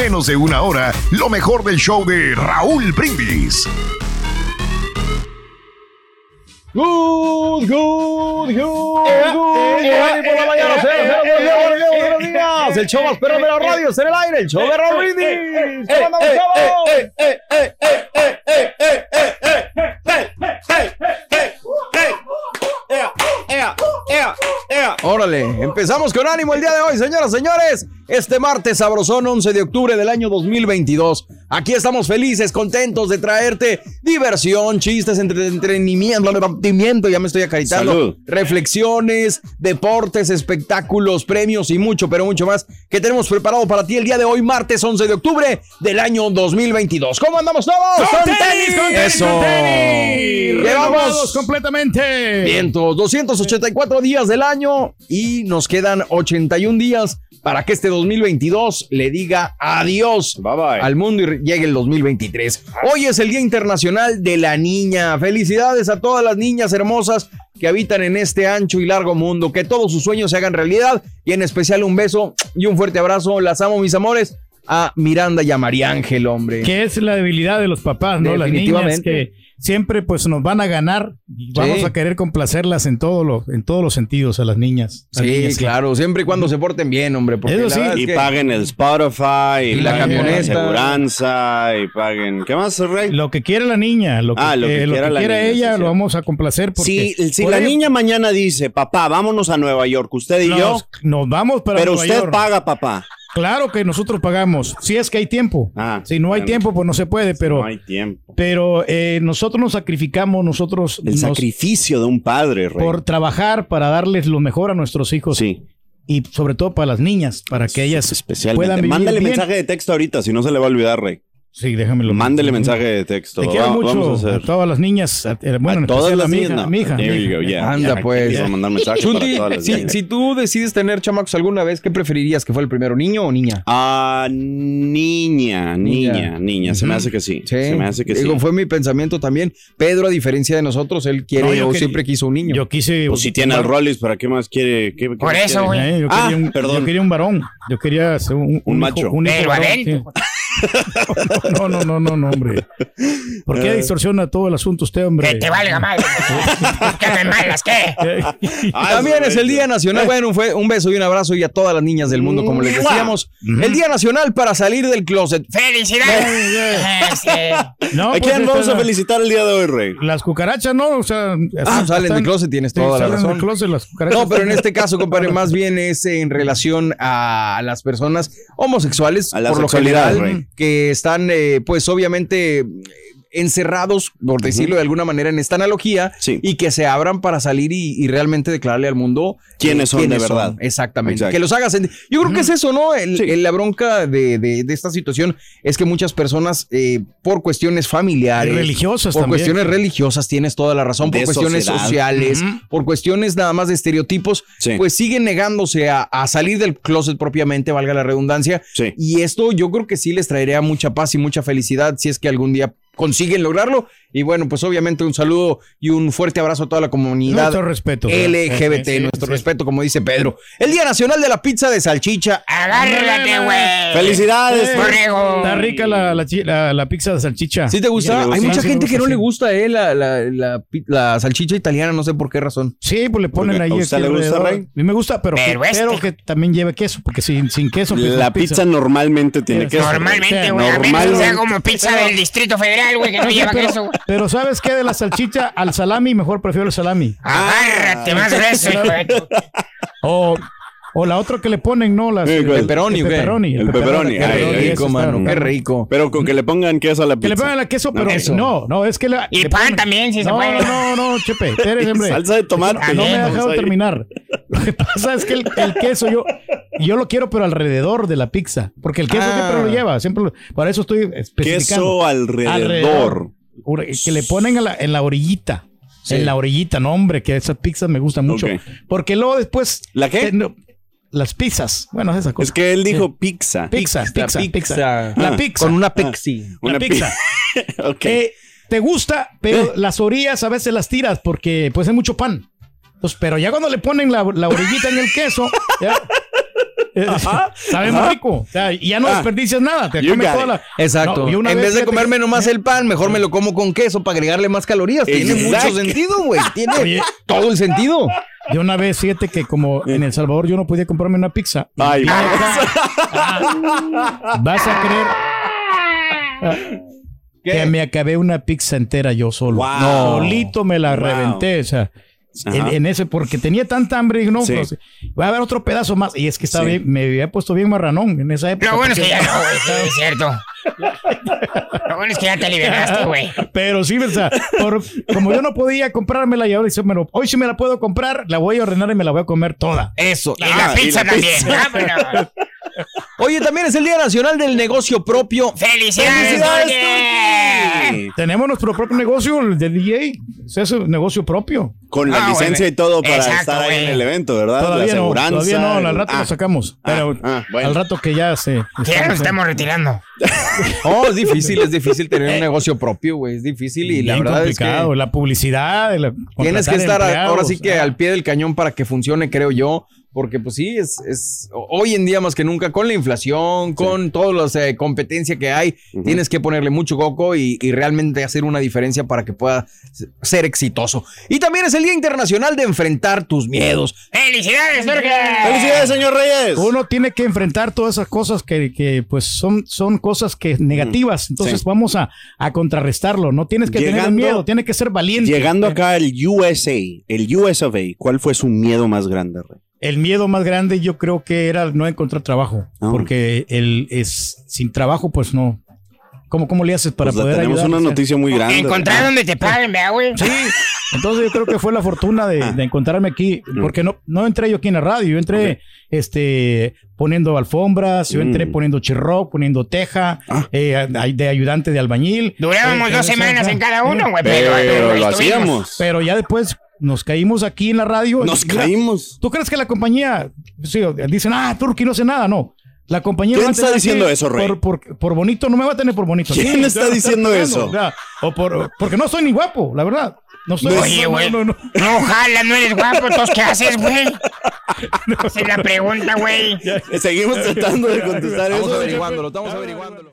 menos de una hora lo mejor del show de Raúl Brindis. Good, good, good, good. por la mañana, buenos días. El show más perro de la radio en el aire, el show de Raúl Brindis. ¿Cómo andamos, chavos? Órale, empezamos con ánimo el día de hoy, señoras señores. Este martes sabrosón 11 de octubre del año 2022. Aquí estamos felices, contentos de traerte diversión, chistes, entre- entretenimiento, divertimiento, ya me estoy acaritando. Salud. Reflexiones, deportes, espectáculos, premios y mucho, pero mucho más que tenemos preparado para ti el día de hoy, martes 11 de octubre del año 2022. ¿Cómo andamos todos? ¡Con tenis, con tenis, Eso. con tenis! Llevamos completamente. Vientos, 284 días del año y nos quedan 81 días para que este 2022 le diga adiós al mundo y llegue el 2023. Hoy es el Día Internacional de la Niña. Felicidades a todas las niñas hermosas que habitan en este ancho y largo mundo. Que todos sus sueños se hagan realidad y en especial un beso y un fuerte abrazo. Las amo, mis amores. A Miranda y a María Ángel, hombre. Que es la debilidad de los papás, ¿no? Las niñas Definitivamente. que siempre pues nos van a ganar y vamos Sí. a querer complacerlas en todo lo, en todos los sentidos a las niñas. Sí, niñas claro, siempre y cuando se porten bien, hombre. Porque Eso la sí. Y que- paguen el Spotify, y, Y la camioneta. aseguranza, y paguen... ¿Qué más, Rey? Lo que quiera la niña, lo que, Ah, lo que eh, lo quiera que la quiera niña, ella, sí, lo vamos a complacer. Porque Si, si por la niña mañana dice, papá, vámonos a Nueva York, usted y yo, nos, nos vamos para pero Nueva usted York. paga, papá. Claro que nosotros pagamos, si es que hay tiempo. Ah, si no hay bueno. tiempo, pues no se puede, pero, No hay tiempo. pero eh, nosotros nos sacrificamos, nosotros El nos- sacrificio de un padre, Rey. por trabajar para darles lo mejor a nuestros hijos. Sí. Y sobre todo para las niñas, para que ellas Especialmente. puedan vivir Mándale bien. mensaje de texto ahorita, si no se le va a olvidar, Rey. Sí, déjamelo. Mándele mensaje de texto. Te quiero Va- mucho vamos a todas las niñas, a- eh, bueno, A en todas las mi niñas, hija, no. mi hija, mi yeah. Anda, pues. Vamos a mandar mensajes Chunti, para todas las si, niñas. si tú decides tener chamacos alguna vez, ¿qué preferirías? ¿Que fuera el primero, niño o niña? Ah, niña, niña, niña. Se me hace que sí. Se me hace que Digo, sí. fue mi pensamiento también. Pedro, a diferencia de nosotros, él quiere No, o siempre quiso un niño. Yo quise. Pues si tiene al Rollis, ¿para qué más quiere? ¿Qué- qué Por eso, güey. Eh, yo, Ah, quería un, perdón. yo quería un varón. Yo quería ser un, macho. un varón. No, no, no, no, no, hombre. ¿Por Eh. qué distorsiona todo el asunto usted, hombre? Que te valga madre. ¿Qué me malas? ¿Qué? Ah, También es el Día. Nacional. Bueno, fue un beso y un abrazo y a todas las niñas del mundo, como les decíamos. El Día Nacional para salir del closet. ¡Felicidades! Este, No, ¿A pues, quién vamos a felicitar el día de hoy, Rey? Las cucarachas, ¿no? O sea, Ah, salen del closet, tienes sí, toda la salen razón. del closet las cucarachas. No, pero en este caso, compadre, más bien es en relación a las personas homosexuales, A la por lo general, Rey. Que están, eh, pues obviamente, encerrados, por decirlo de alguna manera, en esta analogía, Sí. y que se abran para salir y, y realmente declararle al mundo eh, Quiénes son de verdad. Exactamente. Exacto. Que los hagas. Yo creo que es eso, ¿no? El- Sí. el- la bronca de, de- de esta situación es que muchas personas, eh, por cuestiones familiares, Y religiosas por también. cuestiones religiosas, tienes toda la razón, por De cuestiones sociedad. sociales, por cuestiones nada más de estereotipos, Sí. pues siguen negándose a, a salir del closet propiamente, valga la redundancia. Y esto yo creo que sí les traería mucha paz y mucha felicidad si es que algún día consiguen lograrlo. Y bueno, pues obviamente un saludo y un fuerte abrazo a toda la comunidad Nuestro respeto. LGBT, Sí, sí, nuestro sí. respeto, como dice Pedro. El Día Nacional de la Pizza de Salchicha. agárrate, güey. ¡Felicidades! Eh, Borrego. Está rica la, la, chi- la- la pizza de salchicha. ¿Sí te gusta? Sí, Hay sí, mucha gente que no le gusta eh, la, la, la salchicha italiana, no sé por qué razón. Sí, pues le ponen Porque, ahí. ¿a usted aquí le gusta, alrededor. Rey? A mí me gusta, pero, Pero que, este. pero que también lleve queso, porque sin, sin queso. pues, La pizza normalmente tiene queso. Normalmente, güey. A normalmente. como pizza del Distrito Federal, güey, que no lleva pero, queso. güey. pero ¿sabes qué? De la salchicha al salami, mejor prefiero el salami. Agárrate más grueso, O, o la otra que le ponen, ¿no? Las, Sí, ¿cuál? Pepperoni, el pepperoni. El pepperoni. qué Ay, rico, mano. Qué rico. Pero con que le pongan queso a la Que pizza. le pongan el queso, pero eso. no, no, es que le, Y pan ponen- también, si se no, puede. No, no, Chepe, eres hombre. Salsa de tomate. No me ha dejado terminar. Lo que pasa es que el, el queso, yo, yo lo quiero, pero alrededor de la pizza. Porque el queso Ah. siempre lo lleva. Siempre lo- por eso estoy especificando. Queso alrededor. Que le ponen en la, en la orillita. Sí. En la orillita, no, hombre, que esas pizzas me gustan mucho. Porque luego después. ¿La qué? eh, no, las pizzas. Bueno, esa cosa. Es que él dijo pizza. Pizza, pizza, pizza. pizza. La Ah. pizza. Con una pexi. La Una pizza. ok. Eh, te gusta, pero las orillas a veces las tiras porque pues hay mucho pan. Entonces, pero ya cuando le ponen la, la orillita en el queso, ya, eh, sabe muy rico. O sea, y ya no Ah. desperdicias nada. Te comes toda la. Exacto. No, en vez, de comerme que- nomás el pan, mejor me lo como con queso para agregarle más calorías. Tiene mucho sentido, güey. Tiene Oye. todo el sentido. Yo una vez, fíjate que como en El Salvador yo no podía comprarme una pizza. Ay, acá. Ah, vas a creer que me acabé una pizza entera yo solo. Wow. Solito me la Wow. reventé, o sea. En, ese, porque tenía tanta hambre, y no, Sí. pues, voy a ver otro pedazo más. Y es que estaba Sí. bien- me había puesto bien marranón en esa época. Lo bueno es que ya no, güey, sí, es cierto. Lo bueno es que ya te liberaste, güey. Pero sí, o sea, por- como yo no podía comprármela y ahora dice, bueno, hoy sí me la puedo comprar, la voy a ordenar y me la voy a comer toda. Eso. Y la Ah, y pizza la también. pizza. Vámonos. Oye, también es el Día Nacional del Negocio Propio. ¡Felicidades, ¡Felicidades, Tenemos nuestro propio negocio, el de DJ. Es un negocio propio. Con la Ah, licencia y todo para Exacto, estar ahí en el evento, ¿verdad? Todavía la no, aseguranza. todavía no, al rato Ah, lo sacamos. ah, Pero ah, bueno. al rato que ya se. Que ya nos estamos retirando. Oh, es difícil, es difícil tener un negocio propio, güey. Es difícil y la verdad es complicado, que la publicidad. la- tienes que estar empleados. ahora sí que Ah, al pie del cañón para que funcione, creo yo. Porque pues sí, es, es hoy en día más que nunca, con la inflación, con toda la eh, competencia que hay, tienes que ponerle mucho coco y, y realmente hacer una diferencia para que pueda ser exitoso. Y también es el Día Internacional de enfrentar tus miedos. ¡Felicidades, Jorge! ¡Felicidades, señor Reyes! Uno tiene que enfrentar todas esas cosas que, que, pues son, son cosas que negativas. Entonces Sí. vamos a, a contrarrestarlo. No tienes que tener Llegando- miedo, tienes que ser valiente. Llegando acá al USA, el US of A, ¿cuál fue su miedo más grande, Rey? El miedo más grande yo creo que era no encontrar trabajo. Ah. Porque el, es, sin trabajo pues no. ¿Cómo, cómo le haces para Pues poder tenemos ayudar? una noticia muy grande. Encontrar donde te paguen, güey. Sí, entonces yo creo que fue la fortuna de, Ah. de encontrarme aquí, porque no, no entré yo aquí en la radio, yo entré este, poniendo alfombras, yo entré Mm. poniendo chirro, poniendo teja, Ah. eh, de ayudante de albañil. Durábamos Eh, dos eh, semanas eh, en cada uno, güey. Pero, Pero, lo hacíamos. Pero ya después nos caímos aquí en la radio. Nos Mira, caímos. ¿Tú crees que la compañía, sí, dicen, ah, Turki no hace nada? No. La compañía ¿Quién está diciendo eso, Rey? Por, por- por bonito, no me va a tener por bonito. ¿Quién Sí, está diciendo eso? O por, porque no soy ni guapo, la verdad. No soy Oye, no, güey. no, no, no. No, ojalá, no eres guapo. ¿Entonces qué haces, güey? Esa es la pregunta, güey. Seguimos tratando de contestar Estamos eso. averiguándolo, estamos averiguándolo.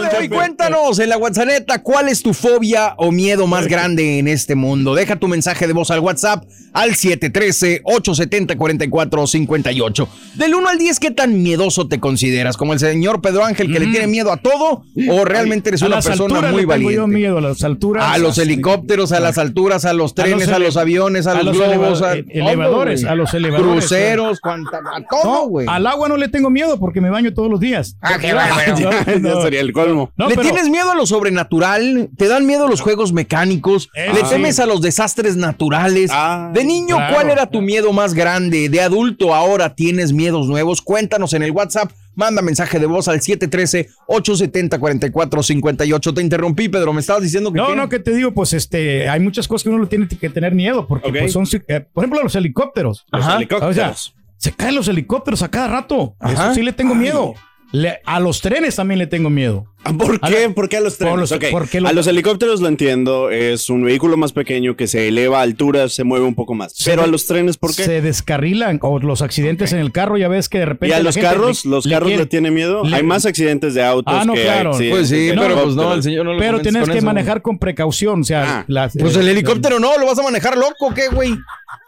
Día de hoy, cuéntanos en la WhatsApp, ¿cuál es tu fobia o miedo más grande en este mundo? Deja tu mensaje de voz al WhatsApp al 713-870-4458. Del 1 al 10, ¿qué tan miedoso te consideras? ¿Como el señor Pedro Ángel que le tiene miedo a todo? ¿O realmente eres A una persona muy le tengo yo valiente? miedo a las alturas. A los helicópteros, a las alturas, a los trenes, a ele- los, aviones, a, a los, los globos, eleva- a elevadores, todo, a los elevadores, cruceros, cuanta- a todo, No, güey. al agua no le tengo miedo porque me baño todos los días. Ah, qué. Ya, ya No, sería el colmo. No, ¿Le pero- tienes miedo a lo sobrenatural? ¿Te dan miedo los juegos mecánicos? Eso ¿Le temes a los desastres naturales? Ah, de niño, claro. ¿cuál era tu miedo más grande? De adulto, ahora tienes miedos nuevos. Cuéntanos en el WhatsApp. Manda mensaje de voz al 713-870-4458. Te interrumpí, Pedro. Me estabas diciendo que. No, no, que te digo, pues este, hay muchas cosas que uno le tiene que tener miedo porque pues, son, eh, por ejemplo, los helicópteros. Los Ajá. helicópteros. O sea, se caen los helicópteros a cada rato. Ajá. Eso sí le tengo miedo. Le- a los trenes también le tengo miedo. ¿Por A qué? ¿Por qué a los trenes? por los- Ok, porque los- A los helicópteros lo entiendo, es un vehículo más pequeño que se eleva a alturas, se mueve un poco más. Pero a los trenes, ¿por qué? Se descarrilan o los accidentes en el carro, ya ves que de repente. ¿Y a la los gente carros? le- ¿Los le carros quiere- le tiene miedo? le- Hay más accidentes de autos Ah, no, que claro. Pues sí, pero pues no, el señor no le Pero tienes con que eso. manejar con precaución, o sea, Ah. las- Pues eh, el helicóptero no, lo vas a manejar loco, ¿qué, güey?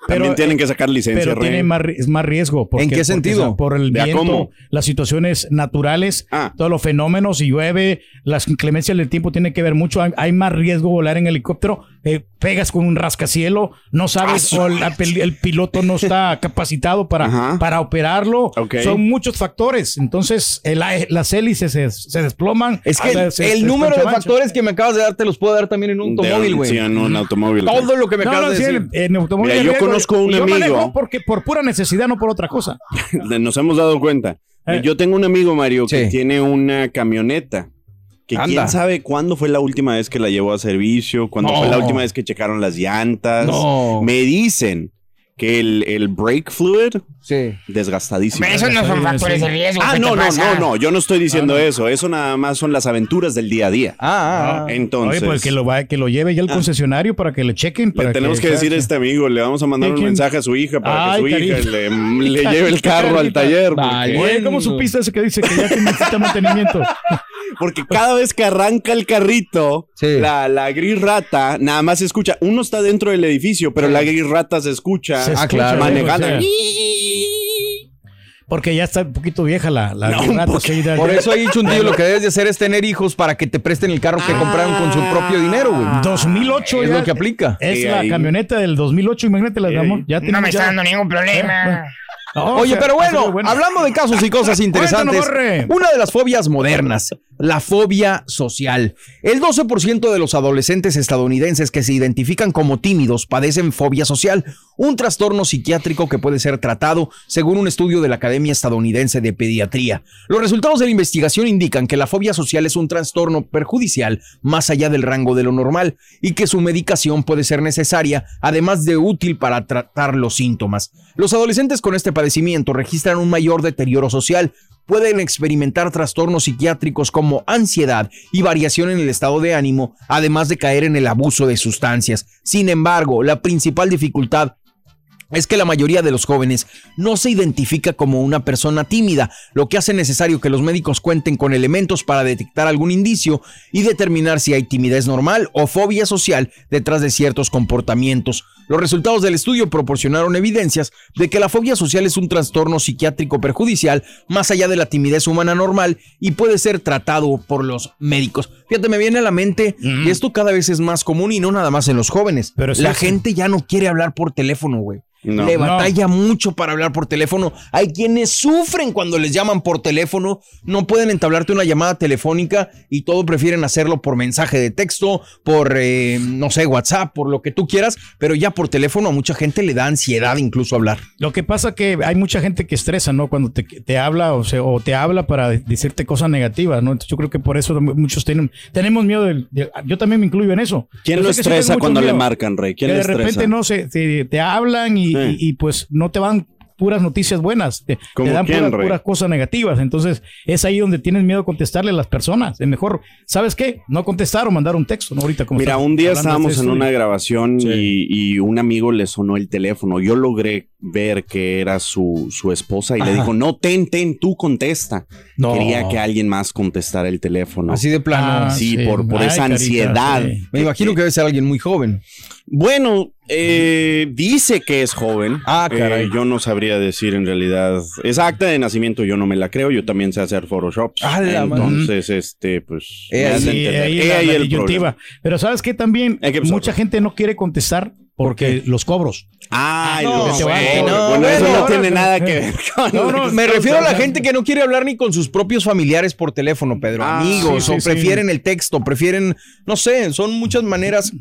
También tienen eh, que sacar licencia, pero Rey. tiene más, ri- es más riesgo. porque- ¿En qué porque, sentido? o sea, por el ¿De a viento, las situaciones naturales, Ah. todos los fenómenos, si llueve, las inclemencias del tiempo tiene que ver mucho. Hay, hay más riesgo volar en helicóptero. eh, pegas con un rascacielo, no sabes, o la pel- el, piloto no está capacitado para, Ajá. para operarlo. Son muchos factores. Entonces, el- las hélices se, se desploman. Es que el, se- el se número de factores que me acabas de dar te los puedo dar también en un automóvil, güey. Sí, en un automóvil. Todo lo que me No, acabas no, de sí, decir. en, automóvil Mira, yo riesgo. conozco un yo amigo- manejo porque por pura necesidad, no por otra cosa. Nos hemos dado cuenta. Eh. Yo tengo un amigo, Mario, que tiene una camioneta. Que Anda. quién sabe cuándo fue la última vez que la llevó a servicio, cuándo No. fue la última vez que checaron las llantas. No. Me dicen que el, el brake fluid Sí. desgastadísimo. Pero esos no son factores de riesgo. Ah, ¿qué no, no, no, no, yo no estoy diciendo eso. Eso nada más son las aventuras del día a día. Ah, ah, ah. Entonces, Oye, pues que lo, va, que lo lleve ya al concesionario para que le chequen. le Para tenemos que, decir a este amigo, le vamos a mandar un mensaje a su hija para Ay, que su hija carita. le, le lleve el carro al taller. Oye, ¿cómo supiste ese que dice que ya necesita mantenimiento? porque cada vez que arranca el carrito, Sí. la, la gris rata nada más se escucha. Uno está dentro del edificio, pero la gris rata se escucha Se Ah, escucha, claro. manejando. o sea, porque ya está un poquito vieja la, la No, rata, ya- Por eso he dicho un tío, lo que debes de hacer es tener hijos para que te presten el carro que compraron con su propio dinero, güey. 2008 Es ya- lo que aplica. Es Sí, la ahí. camioneta del 2008, imagínate la ahí. Ya No me está ya- dando ningún Eh, problema. No, Oye, o sea, pero sido bueno, hablando de casos y cosas interesantes, una de las fobias modernas, la fobia social. El 12% de los adolescentes estadounidenses que se identifican como tímidos padecen fobia social, un trastorno psiquiátrico que puede ser tratado según un estudio de la Academia Estadounidense de Pediatría. Los resultados de la investigación indican que la fobia social es un trastorno perjudicial más allá del rango de lo normal y que su medicación puede ser necesaria, además de útil para tratar los síntomas. Los adolescentes con este registran un mayor deterioro social, pueden experimentar trastornos psiquiátricos como ansiedad y variación en el estado de ánimo, además de caer en el abuso de sustancias. Sin embargo, la principal dificultad es que la mayoría de los jóvenes no se identifica como una persona tímida, lo que hace necesario que los médicos cuenten con elementos para detectar algún indicio y determinar si hay timidez normal o fobia social detrás de ciertos comportamientos. Los resultados del estudio proporcionaron evidencias de que la fobia social es un trastorno psiquiátrico perjudicial más allá de la timidez humana normal y puede ser tratado por los médicos. Fíjate, me viene a la mente que esto cada vez es más común y no nada más en los jóvenes. Pero sí la gente ya no quiere hablar por teléfono, güey. No. Le No. batalla mucho para hablar por teléfono. Hay quienes sufren cuando les llaman por teléfono, no pueden entablarte una llamada telefónica y todo prefieren hacerlo por mensaje de texto, por, eh, no sé, WhatsApp, por lo que tú quieras, pero ya por teléfono a mucha gente le da ansiedad incluso hablar. Lo que pasa que hay mucha gente que estresa, ¿no? Cuando te, te habla o, se, o te habla para decirte cosas negativas, ¿no? Entonces yo creo que por eso muchos tienen, tenemos miedo del, de- yo también me incluyo en eso. ¿Quién lo estresa cuando le marcan, Rey? ¿Quién que le de estresa? repente no sé, te, te hablan y, Y- y, pues no te van puras noticias buenas, te, te ¿Cómo dan quién, puras, puras cosas negativas. Entonces es ahí donde tienes miedo a contestarle a las personas. Es mejor, ¿sabes qué? No contestar o mandar un texto, ¿no? Ahorita como Mira, un día de estábamos en una grabación y, y un amigo le sonó el teléfono. Yo logré ver que era su, su esposa y le dijo, no, ten, ten, tú contesta. No. Quería que alguien más contestara el teléfono. Así de plano. Ah, sí, sí. por, por Ay, esa carita, ansiedad. sí. Me imagino que debe ser alguien muy joven. Bueno, eh, dice que es joven. Ah, caray. Eh, yo no sabría decir en realidad. Esa acta de nacimiento yo no me la creo. Yo también sé hacer Photoshop. Ah, la madre. Entonces, este, pues. Eh, me hace Sí, entender. ahí Eh, la- ahí la el. Pero ¿sabes qué? También Eh, mucha gente no quiere contestar porque los cobros. Ay, No, bueno, no, bueno, eso bueno, no tiene nada que ver con. No, no, Me refiero a la gente que no quiere hablar ni con sus propios familiares por teléfono, Pedro. Ah, Amigos, sí, sí, o sí. prefieren el texto, prefieren, no sé, son muchas maneras.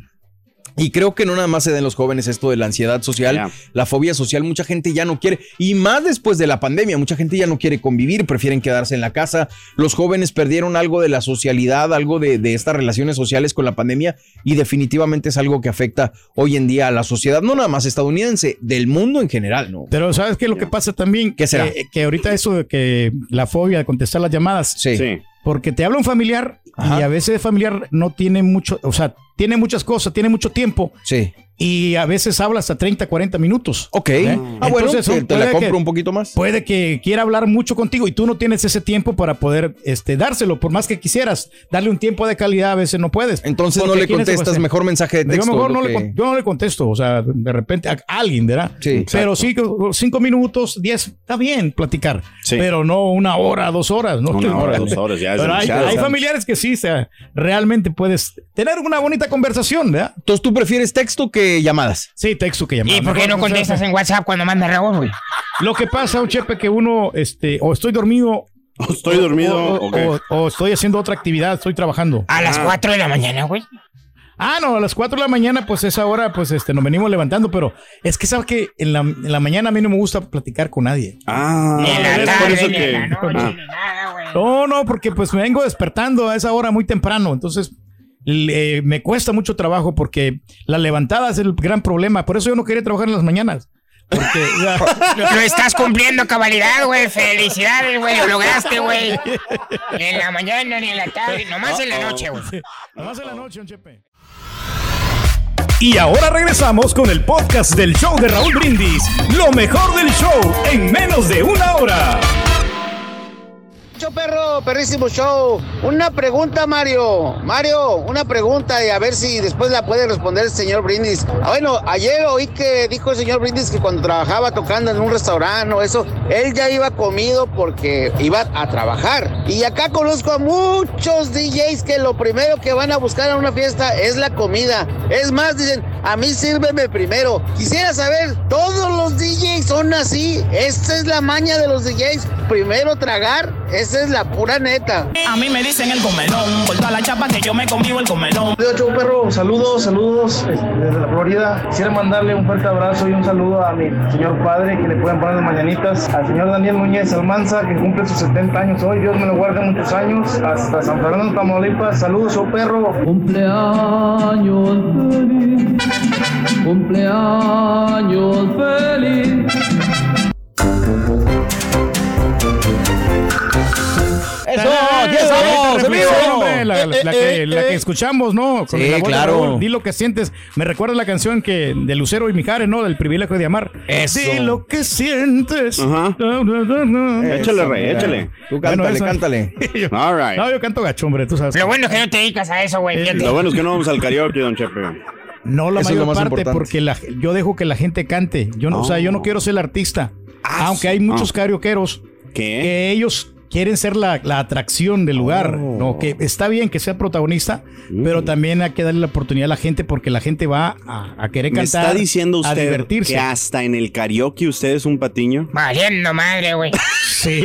Y creo que no nada más se den los jóvenes esto de la ansiedad social, la fobia social, mucha gente ya no quiere, y más después de la pandemia, mucha gente ya no quiere convivir, prefieren quedarse en la casa. Los jóvenes perdieron algo de la socialidad, algo de, de estas relaciones sociales con la pandemia, y definitivamente es algo que afecta hoy en día a la sociedad, no nada más estadounidense, del mundo en general, ¿no? Pero ¿sabes qué? Lo que pasa también, ¿Qué será? Que, que ahorita eso de que la fobia de contestar las llamadas, Sí. Sí. Porque te habla un familiar Ajá. y a veces el familiar no tiene mucho, o sea, tiene muchas cosas, tiene mucho tiempo Sí. Y a veces habla hasta 30, 40 minutos. Ok. ¿Eh? Ah, bueno, Entonces, te, son- te la compro que- un poquito más. Puede que quiera hablar mucho contigo y tú no tienes ese tiempo para poder este, dárselo, por más que quisieras darle un tiempo de calidad, a veces no puedes. Entonces no le contestas mejor mensaje de Yo texto. mejor lo no le que- con- yo no le contesto, o sea, de repente a alguien, ¿verdad? Sí, Pero sí, cinco minutos, diez, está bien platicar, Sí. pero no una hora, dos horas, ¿no? Una hora, dos horas, ya es Pero hay, hay familiares que sí, o sea, realmente puedes tener una bonita conversación, ¿verdad? Entonces tú prefieres texto que llamadas. Sí, texto que llamar. ¿Y por qué no contestas en WhatsApp cuando manda Raúl, güey? Lo que pasa, un chepe, que uno, este, o estoy dormido. Estoy dormido. O, o- o- o estoy haciendo otra actividad, estoy trabajando. A las 4 de la mañana, güey. Ah, no, a las 4 de la mañana, pues esa hora, pues este, nos venimos levantando, pero es que sabes que en la, en la mañana a mí no me gusta platicar con nadie. Ah, Ni en la es por tarde, eso ni en que. la noche, ah. ni nada, güey. No, no, porque pues me vengo despertando a esa hora muy temprano, entonces le- me cuesta mucho trabajo porque la levantada es el gran problema, por eso yo no quería trabajar en las mañanas. Porque ya- Lo estás cumpliendo cabalidad, güey. Felicidades, güey. Lo lograste, güey. Ni en la mañana, ni en la tarde. Nomás en la noche, güey. Nomás en la noche, don Chepe. Y ahora regresamos con el podcast del show de Raúl Brindis. Lo mejor del show en menos de una hora. Perro, perrísimo show. Una pregunta, Mario. Mario, una pregunta y a ver si después la puede responder el señor Brindis. Ah, bueno, ayer oí que dijo el señor Brindis que cuando trabajaba tocando en un restaurante o eso, él ya iba comido porque iba a trabajar. Y acá conozco a muchos DJs que lo primero que van a buscar en una fiesta es la comida. Es más, dicen, a mí sírveme primero. Quisiera saber, todos los DJs son así. Esta es la maña de los DJs. Primero tragar, esa es la pura neta. A mí me dicen el comelón, por toda la chapa que yo me conmigo el comelón. Yo, Show Perro, saludos, saludos este, desde la Florida. Quisiera mandarle un fuerte abrazo y un saludo a mi señor padre que le pueden poner las mañanitas, al señor Daniel Núñez Almanza que cumple sus 70 años hoy. Dios me lo guarde muchos años. Hasta San Fernando, Tamaulipas. Saludos, Show Perro. Cumpleaños feliz, cumpleaños feliz. ¡Eso! ¡Aquí estamos! en vivo! Hombre, La, la- la que, la que escuchamos, ¿no? Sí, voz de claro. Di lo que sientes. Me recuerda la canción que de Lucero y Mijares, ¿no? Del privilegio de amar. Eso. Di lo que sientes. Ajá. Échale, rey, échale. Tú Bueno, cántale, eso- cántale. Yo- All right. No, yo canto gacho, hombre, tú sabes. Lo bueno es que no te dedicas a eso, güey. Lo bueno es que no vamos al karaoke, don Chepe. No la Eso mayor más parte, importante. porque la- yo dejo que la gente cante. Yo no, o sea, yo no quiero ser el artista. Aunque hay muchos ah. karaokeros ¿Qué? que ellos quieren ser la, la atracción del lugar. No, que está bien que sea protagonista, pero también hay que darle la oportunidad a la gente porque la gente va a, a querer ¿Me cantar. está diciendo a usted divertirse. que hasta en el karaoke usted es un patiño? Valiendo madre, güey. Sí.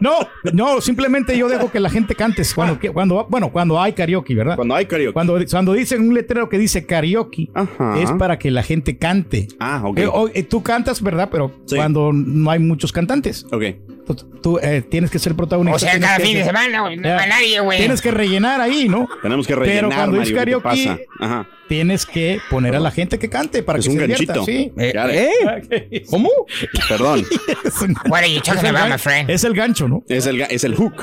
no, no, simplemente yo dejo que la gente cante cuando, que- cuando bueno, cuando hay karaoke, ¿verdad? Cuando hay karaoke. Cuando, cuando dicen un letrero que dice karaoke, Ajá. es para que la gente cante. Ah, ok. Eh, eh, tú cantas, ¿verdad? Pero Sí. cuando no hay muchos cantantes, Ok. Tú, tú, eh, tienes que ser protagonista. O sea, tienes cada que- fin de semana, güey. No nadie, güey. Tienes que rellenar ahí, ¿no? Tenemos que Pero rellenar, cuando es Mario, ¿qué te karaoke, pasa? Ajá. tienes que poner a la gente que cante para Es que un se divierta. ganchito. Sí. Eh. ¿eh? ¿Cómo? Perdón. Es, un- What are you es talking el about, gan- my friend? es el gancho, ¿no? Es el, es el hook.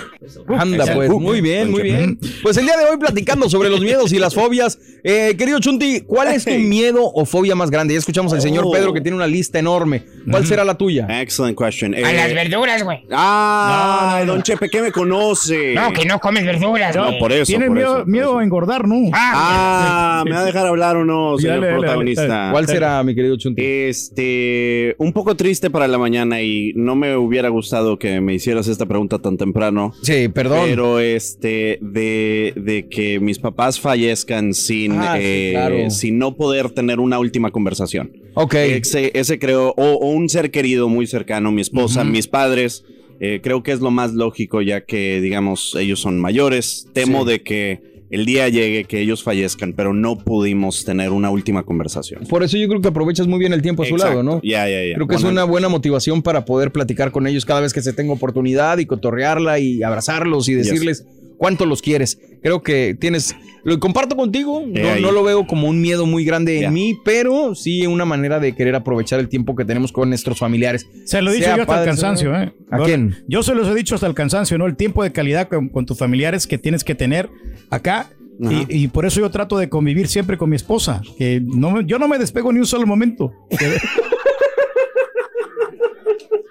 Anda, Es el pues, hook, muy bien, muy bien. Pues el día de hoy platicando sobre los miedos y las fobias. Eh, querido Chunti, ¿cuál es tu miedo o fobia más grande? Ya escuchamos al señor Oh. Pedro que tiene una lista enorme. ¿Cuál será la tuya? Excellent question. A las verduras, güey. Ah, don Chepe, ¿qué me conoce? No, que no comes verduras, No, güey. por eso. Tienes por miedo, eso, miedo a engordar, ¿no? Ah, Ah, ¿me va a dejar hablar o no, señor dale, dale, protagonista? dale. ¿Cuál será, mi querido Chunti? Este, un poco triste para la mañana y no me hubiera gustado que me hicieras esta pregunta tan temprano. Sí, perdón. Pero este, de, de que mis papás fallezcan sin, Ah, sí, eh, claro. sin no poder tener una última conversación. Ok. Ese, ese creo, o, o un ser querido muy cercano, mi esposa, mis padres, eh, creo que es lo más lógico ya que, digamos, ellos son mayores. Temo Sí. de que el día llegue que ellos fallezcan, pero no pudimos tener una última conversación. Por eso yo creo que aprovechas muy bien el tiempo a su lado, ¿no? Ya, ya, ya. Creo que es una buena motivación para poder platicar con ellos cada vez que se tenga oportunidad y cotorrearla y abrazarlos y decirles cuánto los quieres. Creo que tienes, lo comparto contigo, no, lo veo como un miedo muy grande Ya. en mí, pero sí una manera de querer aprovechar el tiempo que tenemos con nuestros familiares. Se lo he dicho Sea yo hasta el cansancio, ¿eh? ¿A Yo- quién? Yo se los he dicho hasta el cansancio, ¿no? El tiempo de calidad con, con tus familiares que tienes que tener acá Y, y por eso yo trato de convivir siempre con mi esposa, que no, me- yo no me despego ni un solo momento.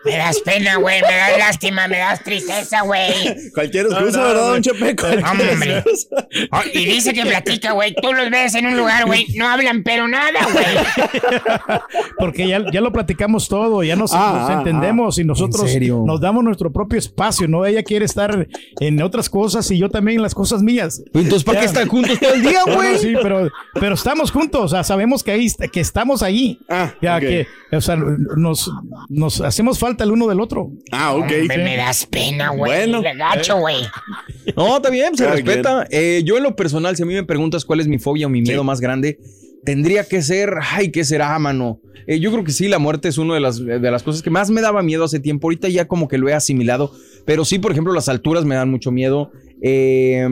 Me das pena, güey, me das lástima, me das tristeza, güey. Cualquier excusa, no, ¿verdad, don Chepe? Cualquier Hombre. Oh, y dice que platica, güey. Tú los ves en un lugar, güey. No hablan, pero nada, güey. Porque ya, ya lo platicamos todo, ya nos, Ah, nos ah, entendemos y nosotros ¿En serio? nos damos nuestro propio espacio, ¿no? Ella quiere estar en otras cosas y yo también en las cosas mías. Entonces, ¿para qué están juntos todo el día, No, no, güey? sí, pero, pero estamos juntos, o sea, sabemos que ahí que estamos ahí. Ah, ya que, o sea, nos, nos hacemos falta el uno del otro. Ah, ok. Me das pena, güey. Bueno. Le gacho, güey. No, está bien, se Cada respeta. Eh, yo en lo personal, si a mí me preguntas cuál es mi fobia o mi miedo más grande, tendría que ser, ay, ¿qué será, mano? Eh, yo creo que sí, la muerte es una de las, de las cosas que más me daba miedo hace tiempo. Ahorita ya como que lo he asimilado, pero sí, por ejemplo, las alturas me dan mucho miedo. Eh,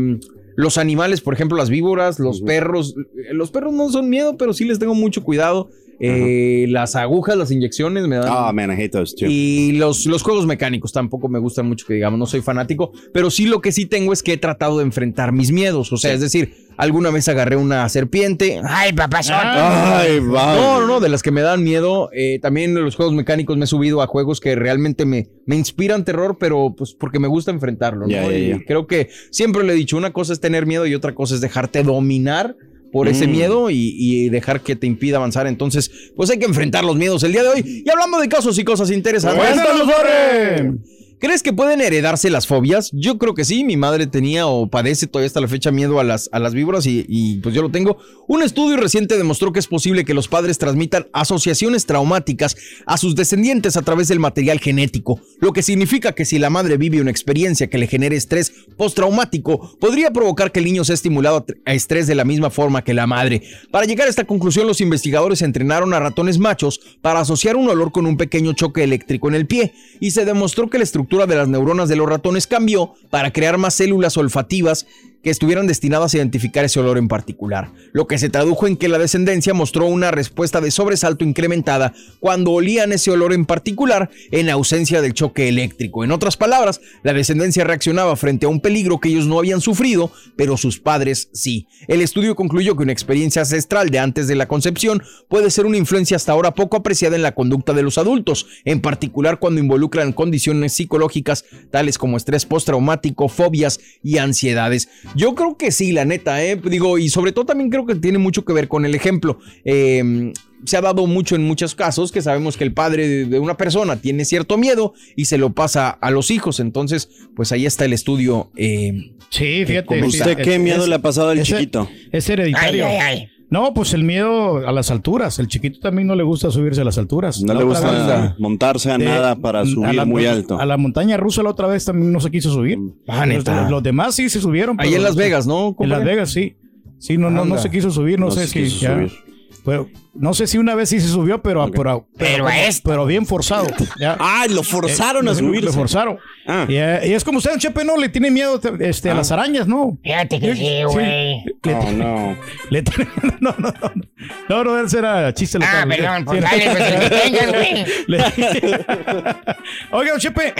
los animales, por ejemplo, las víboras, los perros. Los perros no son miedo, pero sí les tengo mucho cuidado. Eh, las agujas, las inyecciones me dan... Ah, man, I hate those too. Y los, los juegos mecánicos tampoco me gustan mucho, que digamos, no soy fanático, pero sí lo que sí tengo es que he tratado de enfrentar mis miedos. O sea, es decir, alguna vez agarré una serpiente. Ay, papazón. Ay, va. No, no, no, de las que me dan miedo. Eh, también de los juegos mecánicos me he subido a juegos que realmente me, me inspiran terror, pero pues porque me gusta enfrentarlo. ¿no? Y creo que siempre le he dicho, una cosa es tener miedo y otra cosa es dejarte dominar por ese Mm. miedo y, y dejar que te impida avanzar. Entonces, pues hay que enfrentar los miedos el día de hoy. Y hablando de casos y cosas interesantes. ¿Crees que pueden heredarse las fobias? Yo creo que sí. Mi madre tenía o padece todavía hasta la fecha miedo a las, a las víboras y, y, pues yo lo tengo. Un estudio reciente demostró que es posible que los padres transmitan asociaciones traumáticas a sus descendientes a través del material genético, lo que significa que si la madre vive una experiencia que le genere estrés postraumático, podría provocar que el niño sea estimulado a estrés de la misma forma que la madre. Para llegar a esta conclusión, los investigadores entrenaron a ratones machos para asociar un olor con un pequeño choque eléctrico en el pie y se demostró que la estructura de las neuronas de los ratones cambió para crear más células olfativas que estuvieran destinadas a identificar ese olor en particular, lo que se tradujo en que la descendencia mostró una respuesta de sobresalto incrementada cuando olían ese olor en particular en ausencia del choque eléctrico. En otras palabras, la descendencia reaccionaba frente a un peligro que ellos no habían sufrido, pero sus padres sí. El estudio concluyó que una experiencia ancestral de antes de la concepción puede ser una influencia hasta ahora poco apreciada en la conducta de los adultos, en particular cuando involucran condiciones psicológicas tales como estrés postraumático, fobias y ansiedades. Yo creo que sí, la neta, ¿eh? Digo, y sobre todo también creo que tiene mucho que ver con el ejemplo. Eh, se ha dado mucho en muchos casos que sabemos que el padre de, una persona tiene cierto miedo y se lo pasa a los hijos. Entonces, pues ahí está el estudio. eh, Sí, fíjate. ¿Cómo sí, ¿Usted qué miedo es- le ha pasado al chiquito? Es hereditario. Ay, ay, ay. No, pues el miedo a las alturas. El chiquito también no le gusta subirse a las alturas. No La le gusta vez, montarse a de- nada para a subir la- muy alto. A la montaña rusa la otra vez también no se quiso subir. Ah, neta. Los, los demás sí se subieron. ahí en Las Vegas, ¿no? En? Las Vegas sí. Sí, no, no, no se quiso subir, no, No sé se si quiso ya- subir. Pero, no sé si una vez sí se subió, pero, pero, Pero como- esta. pero bien forzado. ya. ¡Ay, lo forzaron Eh, a subirse! Lo forzaron. Ah. Y, eh, y es como usted, Chepe, ¿no? Le tiene miedo este, a las arañas, ¿no? Fíjate que sí, güey. Le, Oh, no. le tiene- no, no, no. No, no, ese era chiste Ah, local. perdón, pues Sí. dale, pues el que tengas, güey. Oiga, Chepe,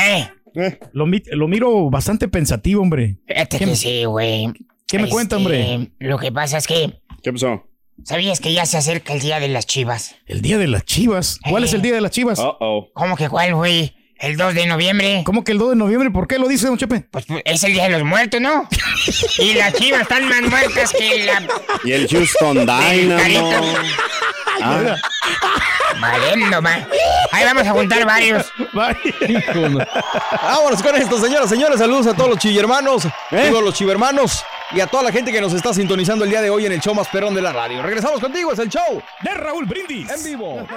Eh, lo, mi- lo miro bastante pensativo, hombre. fíjate ¿Qué que sí, güey. ¿Qué me cuenta, hombre? Lo que pasa es que, ¿Qué pasó? ¿Sabías que ya se acerca el día de las chivas? El día de las chivas. ¿Cuál es el día de las chivas? Uh-oh. ¿Cómo que cuál, güey? ¿El 2 de noviembre? ¿Cómo que el 2 de noviembre? ¿Por qué lo dice, don Chepe? Pues pues, es el día de los muertos, ¿no? y las chivas están más muertas que la... Y el Houston Dynamo. Carito. Ah, Valiendo, ma. Ahí vamos a juntar varios. Vámonos con esto, señoras, señores. Saludos a todos los chivermanos, ¿Eh? todos los chivermanos y a toda la gente que nos está sintonizando el día de hoy en el show más perrón de la radio. Regresamos contigo, es el show De Raúl Brindis. en vivo.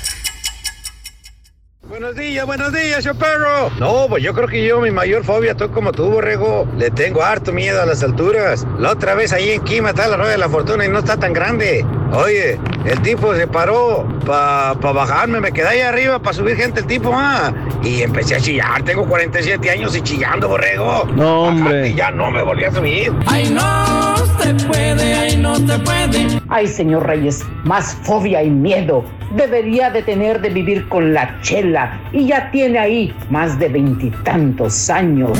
Buenos días, buenos días, yo perro. No, pues yo creo que yo mi mayor fobia, estoy como tú, borrego. Le tengo harto miedo a las alturas. La otra vez ahí en Quima está la rueda de la fortuna y no está tan grande. Oye, el tipo se paró para bajarme, me quedé ahí arriba para subir gente el tipo, ah, y empecé a chillar. Tengo 47 años y chillando, borrego. No, hombre. Y ya no me volví a subir. Ay, no se puede, ay, no se puede. Ay, señor Reyes, más fobia y miedo. Debería de tener de vivir con la chela y ya tiene ahí más de veintitantos años.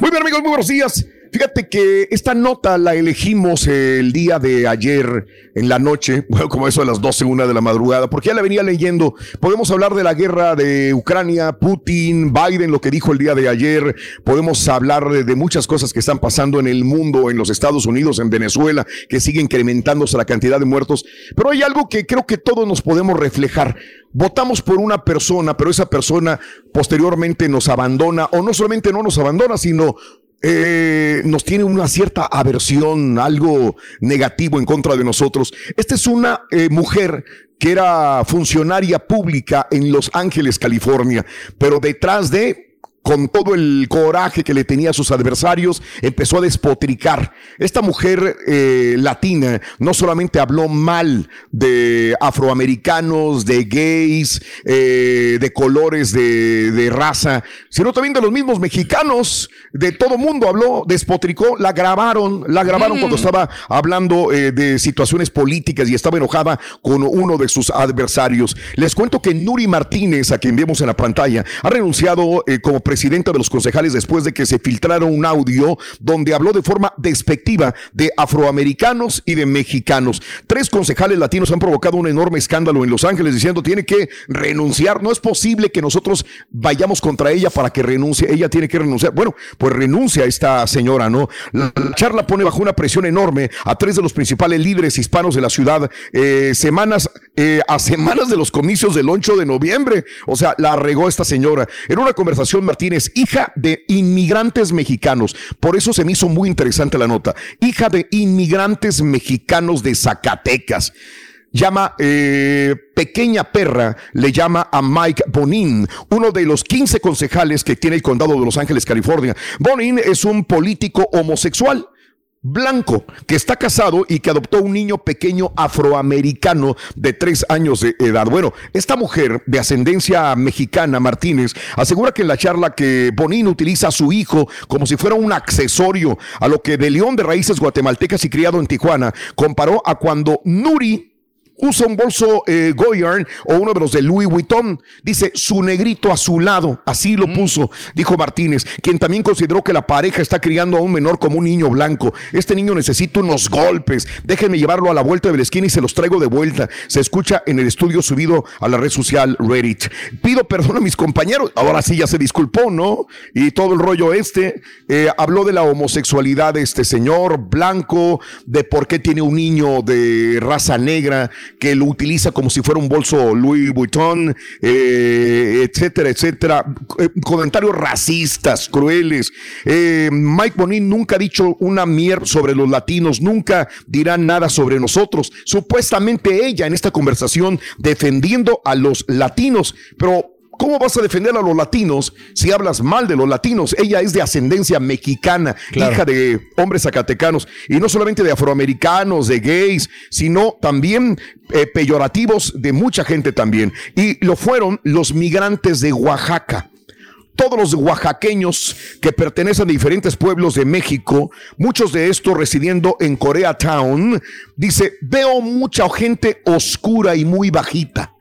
Muy bien, amigos, muy buenos días. Fíjate que esta nota la elegimos el día de ayer en la noche, bueno, como eso de las 12, una de la madrugada, porque ya la venía leyendo. Podemos hablar de la guerra de Ucrania, Putin, Biden, lo que dijo el día de ayer. Podemos hablar de, de muchas cosas que están pasando en el mundo, en los Estados Unidos, en Venezuela, que sigue incrementándose la cantidad de muertos. Pero hay algo que creo que todos nos podemos reflejar. Votamos por una persona, pero esa persona posteriormente nos abandona, o no solamente no nos abandona, sino eh, nos tiene una cierta aversión, algo negativo en contra de nosotros. Esta es una eh, mujer que era funcionaria pública en Los Ángeles, California, pero detrás de con todo el coraje que le tenía a sus adversarios, empezó a despotricar. Esta mujer eh, latina no solamente habló mal de afroamericanos, de gays, eh, de colores de, de raza, sino también de los mismos mexicanos, de todo mundo habló, despotricó, la grabaron, la grabaron cuando estaba hablando eh, de situaciones políticas y estaba enojada con uno de sus adversarios. Les cuento que Nuri Martínez, a quien vemos en la pantalla, ha renunciado como presidenta de los concejales después de que se filtrara un audio donde habló de forma despectiva de afroamericanos y de mexicanos. Tres concejales latinos han provocado un enorme escándalo en Los Ángeles diciendo tiene que renunciar. No es posible que nosotros vayamos contra ella para que renuncie. Ella tiene que renunciar. Bueno, pues renuncia esta señora, ¿no? La, la charla pone bajo una presión enorme a tres de los principales líderes hispanos de la ciudad, eh, semanas, eh, a semanas de los comicios del 8 de noviembre. O sea, la regó esta señora. En una conversación, Martínez, hija de inmigrantes mexicanos. Por eso se me hizo muy interesante la nota. Hija de inmigrantes mexicanos de Zacatecas llama eh, Pequeña Perra, le llama a Mike Bonin, uno de los 15 concejales que tiene el condado de Los Ángeles, California. Bonin es un político homosexual blanco que está casado y que adoptó un niño pequeño afroamericano de tres años de edad. Bueno, esta mujer de ascendencia mexicana, Martínez, asegura que en la charla que Bonín utiliza a su hijo como si fuera un accesorio a lo que de León de raíces guatemaltecas y criado en Tijuana, comparó a cuando Nuri usa un bolso eh, Goyard o uno de los de Louis Vuitton. Dice su negrito a su lado, así lo puso, dijo Martínez, quien también consideró que la pareja está criando a un menor como un niño blanco. Este niño necesita unos golpes. Déjenme llevarlo a la vuelta de la esquina y se los traigo de vuelta. Se escucha en el estudio subido a la red social Reddit. Pido perdón a mis compañeros. Ahora sí ya se disculpó, ¿no? Y todo el rollo este. eh, habló de la homosexualidad de este señor blanco, de por qué tiene un niño de raza negra que lo utiliza como si fuera un bolso Louis Vuitton, eh, etcétera, etcétera. Eh, comentarios racistas, crueles. Eh, Mike Bonin nunca ha dicho una mierda sobre los latinos, nunca dirá nada sobre nosotros. Supuestamente ella en esta conversación defendiendo a los latinos, pero ¿Cómo vas a defender a los latinos si hablas mal de los latinos? Ella es de ascendencia mexicana, hija de hombres zacatecanos, y no solamente de afroamericanos, de gays, sino también eh, peyorativos de mucha gente también. Y lo fueron los migrantes de Oaxaca todos los oaxaqueños que pertenecen a diferentes pueblos de México, muchos de estos residiendo en Koreatown, dice, veo mucha gente oscura y muy bajita.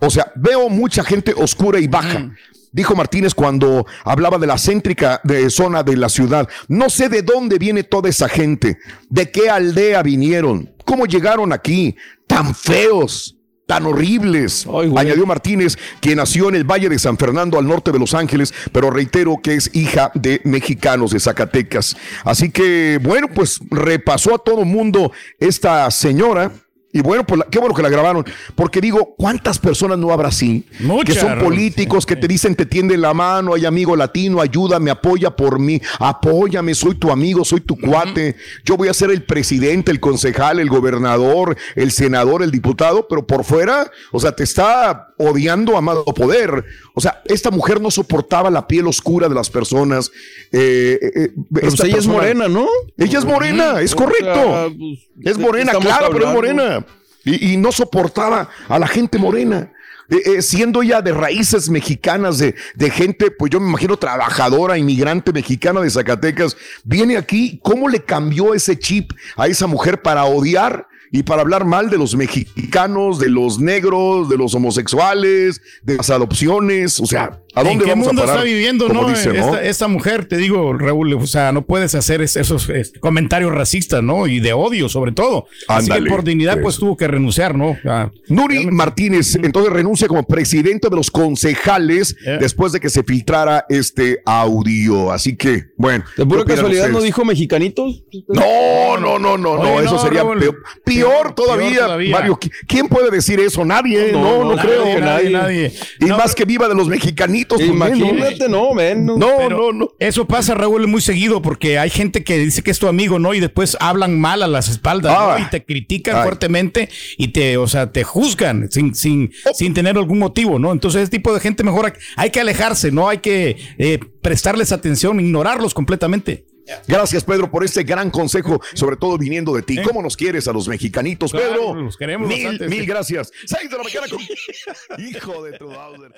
O sea, veo mucha gente oscura y baja. Dijo Martínez cuando hablaba de la céntrica de zona de la ciudad. No sé de dónde viene toda esa gente, de qué aldea vinieron, cómo llegaron aquí, tan feos, tan horribles. Añadió Martínez, quien nació en el Valle de San Fernando al norte de Los Ángeles, pero reitero que es hija de mexicanos de Zacatecas. Así que, bueno, pues repasó a todo mundo esta señora Y bueno, pues la- qué bueno que la grabaron, porque digo, ¿cuántas personas no habrá así? Muchas, que son políticos que te dicen, te tienden la mano, hay amigo latino, ayúdame, apoya por mí, apóyame, soy tu amigo, soy tu cuate, yo voy a ser el presidente, el concejal, el gobernador, el senador, el diputado, pero por fuera, o sea, te está odiando amado poder. O sea, esta mujer no soportaba la piel oscura de las personas. eh, eh, eh, Pero esta pues ella es morena, ¿no? Ella es morena, es O sea, correcto. pues, Es ¿de morena, claro, pero es morena. Y, no soportaba a la gente morena. Eh, eh, siendo ella de raíces mexicanas, de, de gente, pues yo me imagino trabajadora, inmigrante mexicana de Zacatecas, viene aquí, ¿cómo le cambió ese chip a esa mujer para odiar y para hablar mal de los mexicanos, de los negros, de los homosexuales, de las adopciones? O sea, ¿a dónde ¿En qué vamos mundo a parar? está viviendo, no? dicen, ¿no? Esta, esta mujer, te digo, Raúl, o sea, no puedes hacer es- esos comentarios racistas, ¿no? Y de odio, sobre todo. Así que por dignidad, pues tuvo que renunciar, ¿no? Ah, Nuri Martínez entonces renuncia como presidente de los concejales Eh. después de que se filtrara este audio. Así que, bueno. De ¿qué pura casualidad no dijo mexicanitos. No, no, no, no, no, eso no, sería Raúl. peor, peor Peor, todavía, peor todavía. Mario. ¿qui- ¿Quién puede decir eso? Nadie, no, no, No, no, creo. nadie, nadie, nadie. Y No, más que viva de los mexicanitos. Imagínate, no, men. No. No, no, no. Eso pasa, Raúl, muy seguido porque hay gente que dice que es tu amigo, ¿no? Y después hablan mal a las espaldas, Ah. ¿no? Y te critican Ay. fuertemente y te, o sea, te juzgan sin, sin, sin tener algún motivo, ¿no? Entonces, ese tipo de gente mejor hay- hay que alejarse, ¿no? Hay que eh, prestarles atención, ignorarlos completamente. Gracias, Pedro, por este gran consejo, sobre todo viniendo de ti. ¿Cómo nos quieres a los mexicanitos, Claro, Pedro? los queremos mil, bastante, mil sí. gracias. Seis de la mañana con... Hijo de tu Bowser.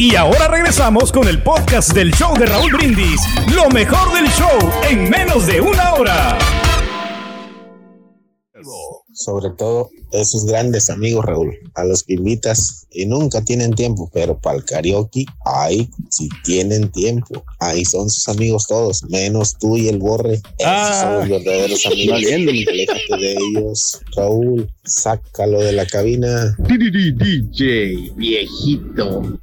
Y ahora regresamos con el podcast del show de Raúl Brindis. Lo mejor del show en menos de una hora. sobre todo esos grandes amigos, Raúl, a los que invitas y nunca tienen tiempo, pero para el karaoke, ahí sí tienen tiempo. Ahí son sus amigos todos, menos tú y el borre. Esos Ah. son los verdaderos amigos. Aléjate de ellos, Raúl, sácalo de la cabina. DJ, viejito.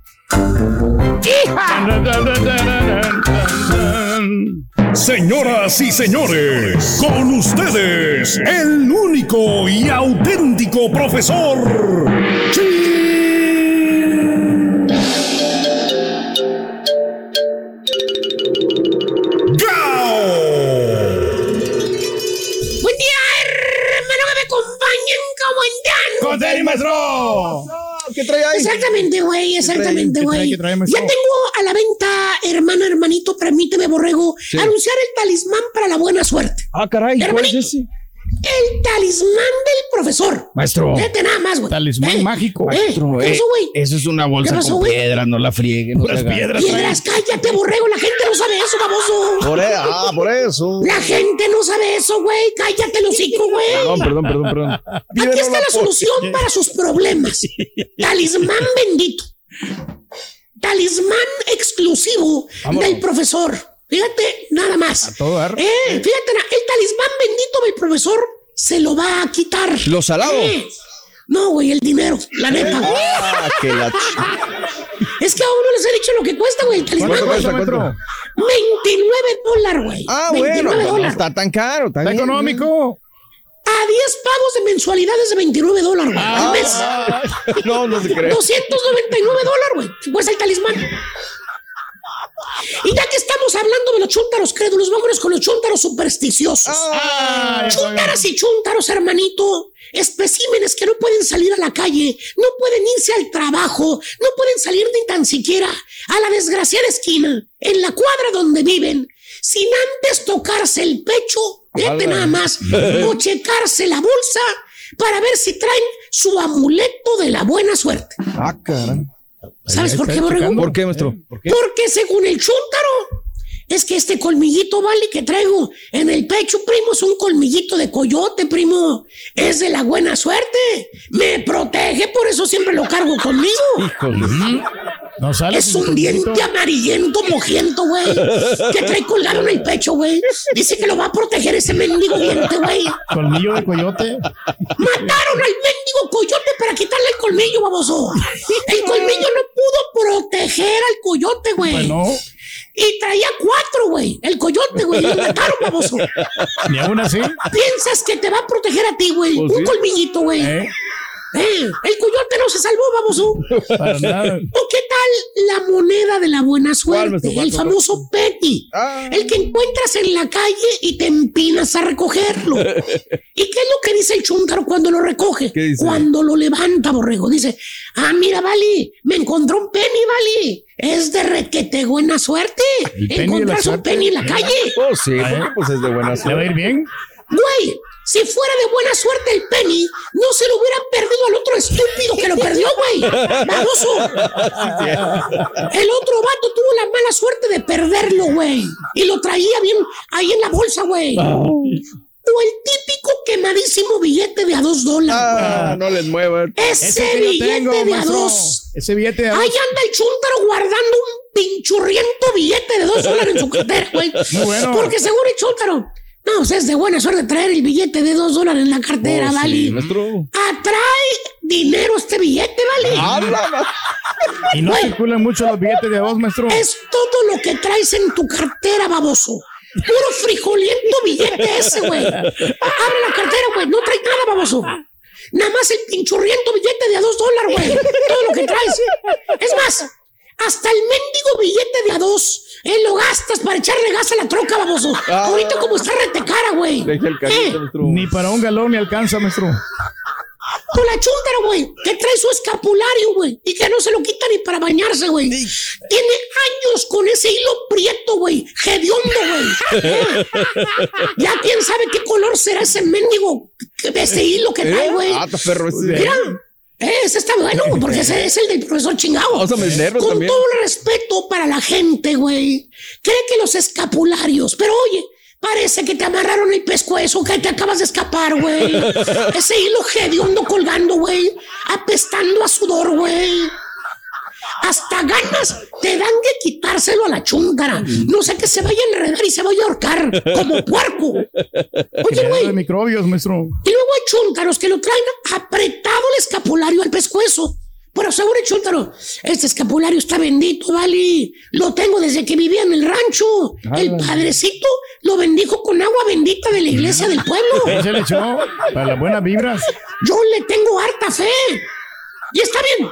Señoras y señores, con ustedes, el único y auténtico profesor. Buen día, hermano, que me acompañen como andan. ¡Con maestro! ¿Qué trae ahí? Exactamente, güey, exactamente, ¿Qué trae, güey. Ya tengo a la venta, hermano, hermanito, permíteme, borrego, anunciar el talismán para la buena suerte. Ah, caray, ¿cuál es ese? El talismán del profesor. Maestro. Fíjate nada más, güey. Talismán Eh, mágico. eh, Maestro, ¿Qué eh, pasó, güey? Eso es una bolsa ¿Qué pasó, con piedras, no la friegue. No haga. piedras. Piedras, cállate, borrego, la gente no sabe eso, baboso. Por e- ah, por eso. La gente no sabe eso, güey. Cállate el hocico, güey. Perdón, perdón, perdón, perdón. Aquí está la solución para sus problemas. Talismán bendito. Talismán exclusivo Vámonos. del profesor. Fíjate, nada más. A todo dar. Eh, fíjate, el talismán bendito del profesor se lo va a quitar. ¿Lo salado? Eh, No, güey, el dinero, la neta. Ah, que la ch- Es que aún no les he dicho lo que cuesta, güey, el talismán. ¿Cuánto güey. cuesta, cuánto? 29 dólares, güey. Ah, 29 bueno, no dólares. está tan caro. Está Está bien. económico. A 10 pagos de mensualidades de 29 dólares, güey. al mes. Ah, no, no se cree. 299 dólares, güey. Pues el talismán. Y ya que estamos hablando de los chúntaros crédulos, vámonos con los chúntaros supersticiosos. Ah, chúntaras y chúntaros, hermanito. Especímenes que no pueden salir a la calle, no pueden irse al trabajo, no pueden salir ni tan siquiera a la desgraciada esquina, en la cuadra donde viven, sin antes tocarse el pecho, fíjate nada más, o checarse la bolsa para ver si traen su amuleto de la buena suerte. Ah, caray. ¿Sabes por qué, borrego? ¿Por qué, maestro? ¿Por qué? Porque según el chúntaro, es que este colmillito, vale, que traigo en el pecho, primo, es un colmillito de coyote, primo. Es de la buena suerte. Me protege, por eso siempre lo cargo conmigo. Híjole. No sale. Es un diente amarillento, mojiento, güey. Que trae colgado en el pecho, güey. Dice que lo va a proteger ese mendigo diente, güey. Colmillo de coyote. Mataron al mendigo coyote para quitarle el colmillo, baboso. El colmillo no pudo proteger al coyote, güey. Bueno, Y traía cuatro, güey. El coyote, güey. Y lo mataron, baboso. Ni aún así. Piensas que te va a proteger a ti, güey. Pues Un sí. colmillito, güey. ¿Eh? Eh, el coyote no se salvó, baboso. Para nada. ¿O qué tal la moneda de la buena suerte? el famoso penny. Ah. El que encuentras en la calle y te empinas a recogerlo. ¿Y qué es lo que dice el chúntaro cuando lo recoge? ¿Qué dice? Cuando lo levanta, borrego. Dice, ah, mira, Vali, me encontró un penny, Vali. Es de requete buena suerte. Encontrarse un suerte. penny en la calle. Oh, sí, pues es de buena ¿Le va a suerte. ir bien? Güey, si fuera de buena suerte el penny, no se lo hubieran perdido al otro estúpido que lo perdió, güey. Baboso. El otro vato tuvo la mala suerte de perderlo, güey. Y lo traía bien ahí en la bolsa, güey. O el típico quemadísimo billete de a dos dólares, Ah, no les muevan. Ese, Ese billete tengo, de a dos. Ese billete de a Ahí dos. anda el chúntaro guardando un pinchurriento billete de dos dólares en su cartera, güey. Bueno. Porque seguro el chúntaro. No, o sea, es de buena suerte traer el billete de dos dólares en la cartera, Oh. Atrae dinero este billete, ¿vale? Ah, Y no Güey. circulan mucho los billetes de dos, maestro. Es todo lo que traes en tu cartera, baboso. Puro frijoliento billete ese, güey. Abre la cartera, güey. No trae nada, baboso. Nada más el pinchurriento billete de a dos dólares, güey. Todo lo que traes. Es más, hasta el mendigo billete de a dos. Eh, lo gastas para echarle gas a la troca, baboso. Ah. Ahorita como está retecara, güey. Eh. Ni para un galón ni alcanza, maestro. Con la chúntara, güey, que trae su escapulario, güey, y que no se lo quita ni para bañarse, güey. Tiene años con ese hilo prieto, güey, hediondo, güey. ya quién sabe qué color será ese mendigo, ese hilo que trae, güey. Ah. Mira, ese está bueno, güey, porque ese es el del profesor chingado. Con también. todo el respeto para la gente, güey. Cree que los escapularios, pero oye, parece que te amarraron el pescuezo, que te acabas de escapar, güey. Ese hilo hediondo colgando, güey. Apestando a sudor, güey. Hasta ganas te dan de quitárselo a la chúntara. No sé que se vaya a enredar y se vaya a ahorcar como puerco. Oye, güey. de microbios, maestro. Y hay chúntaros que lo traen apretado el escapulario al pescuezo. Pero seguro, chúntaro, este escapulario está bendito, ¿vale? Lo tengo desde que vivía en el rancho. El padrecito lo bendijo con agua bendita de la iglesia del pueblo. se le echó para las buenas vibras. Yo le tengo harta fe. Y está bien.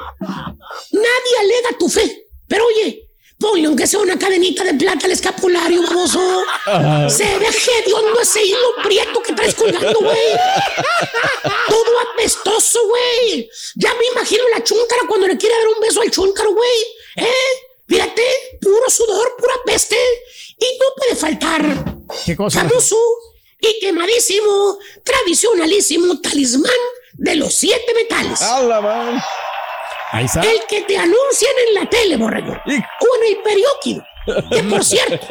Nadie alega tu fe. Pero oye, ponle aunque sea una cadenita de plata al escapulario, baboso. Se ve hediondo ese hilo prieto que traes colgando, güey. Todo apestoso, güey. Ya me imagino la chúntara cuando le quiere dar un beso al chúntaro, güey. ¿Eh? Fíjate, puro sudor, pura peste. Y no puede faltar ¿Qué cosa? famoso y quemadísimo, tradicionalísimo talismán de los siete metales. Ah, la ma- Ahí está. El que te anuncian en la tele, borrego. O en el periódico. Que por cierto,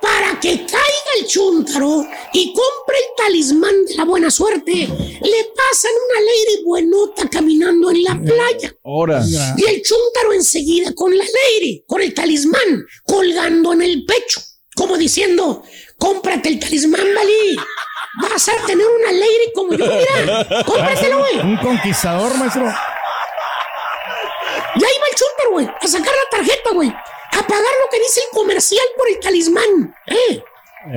para que caiga el chúntaro y compre el talismán de la buena suerte, le pasan una lady buenota caminando en la playa. Ahora. Y el chúntaro enseguida con la lady, con el talismán, colgando en el pecho, como diciendo, cómprate el talismán, Valí. Vas a tener una lady como yo, mira. Cómpratelo, güey. Un conquistador, maestro. Y ahí va el chúntaro, güey, a sacar la tarjeta, güey. A pagar lo que dice el comercial por el talismán, ¿eh?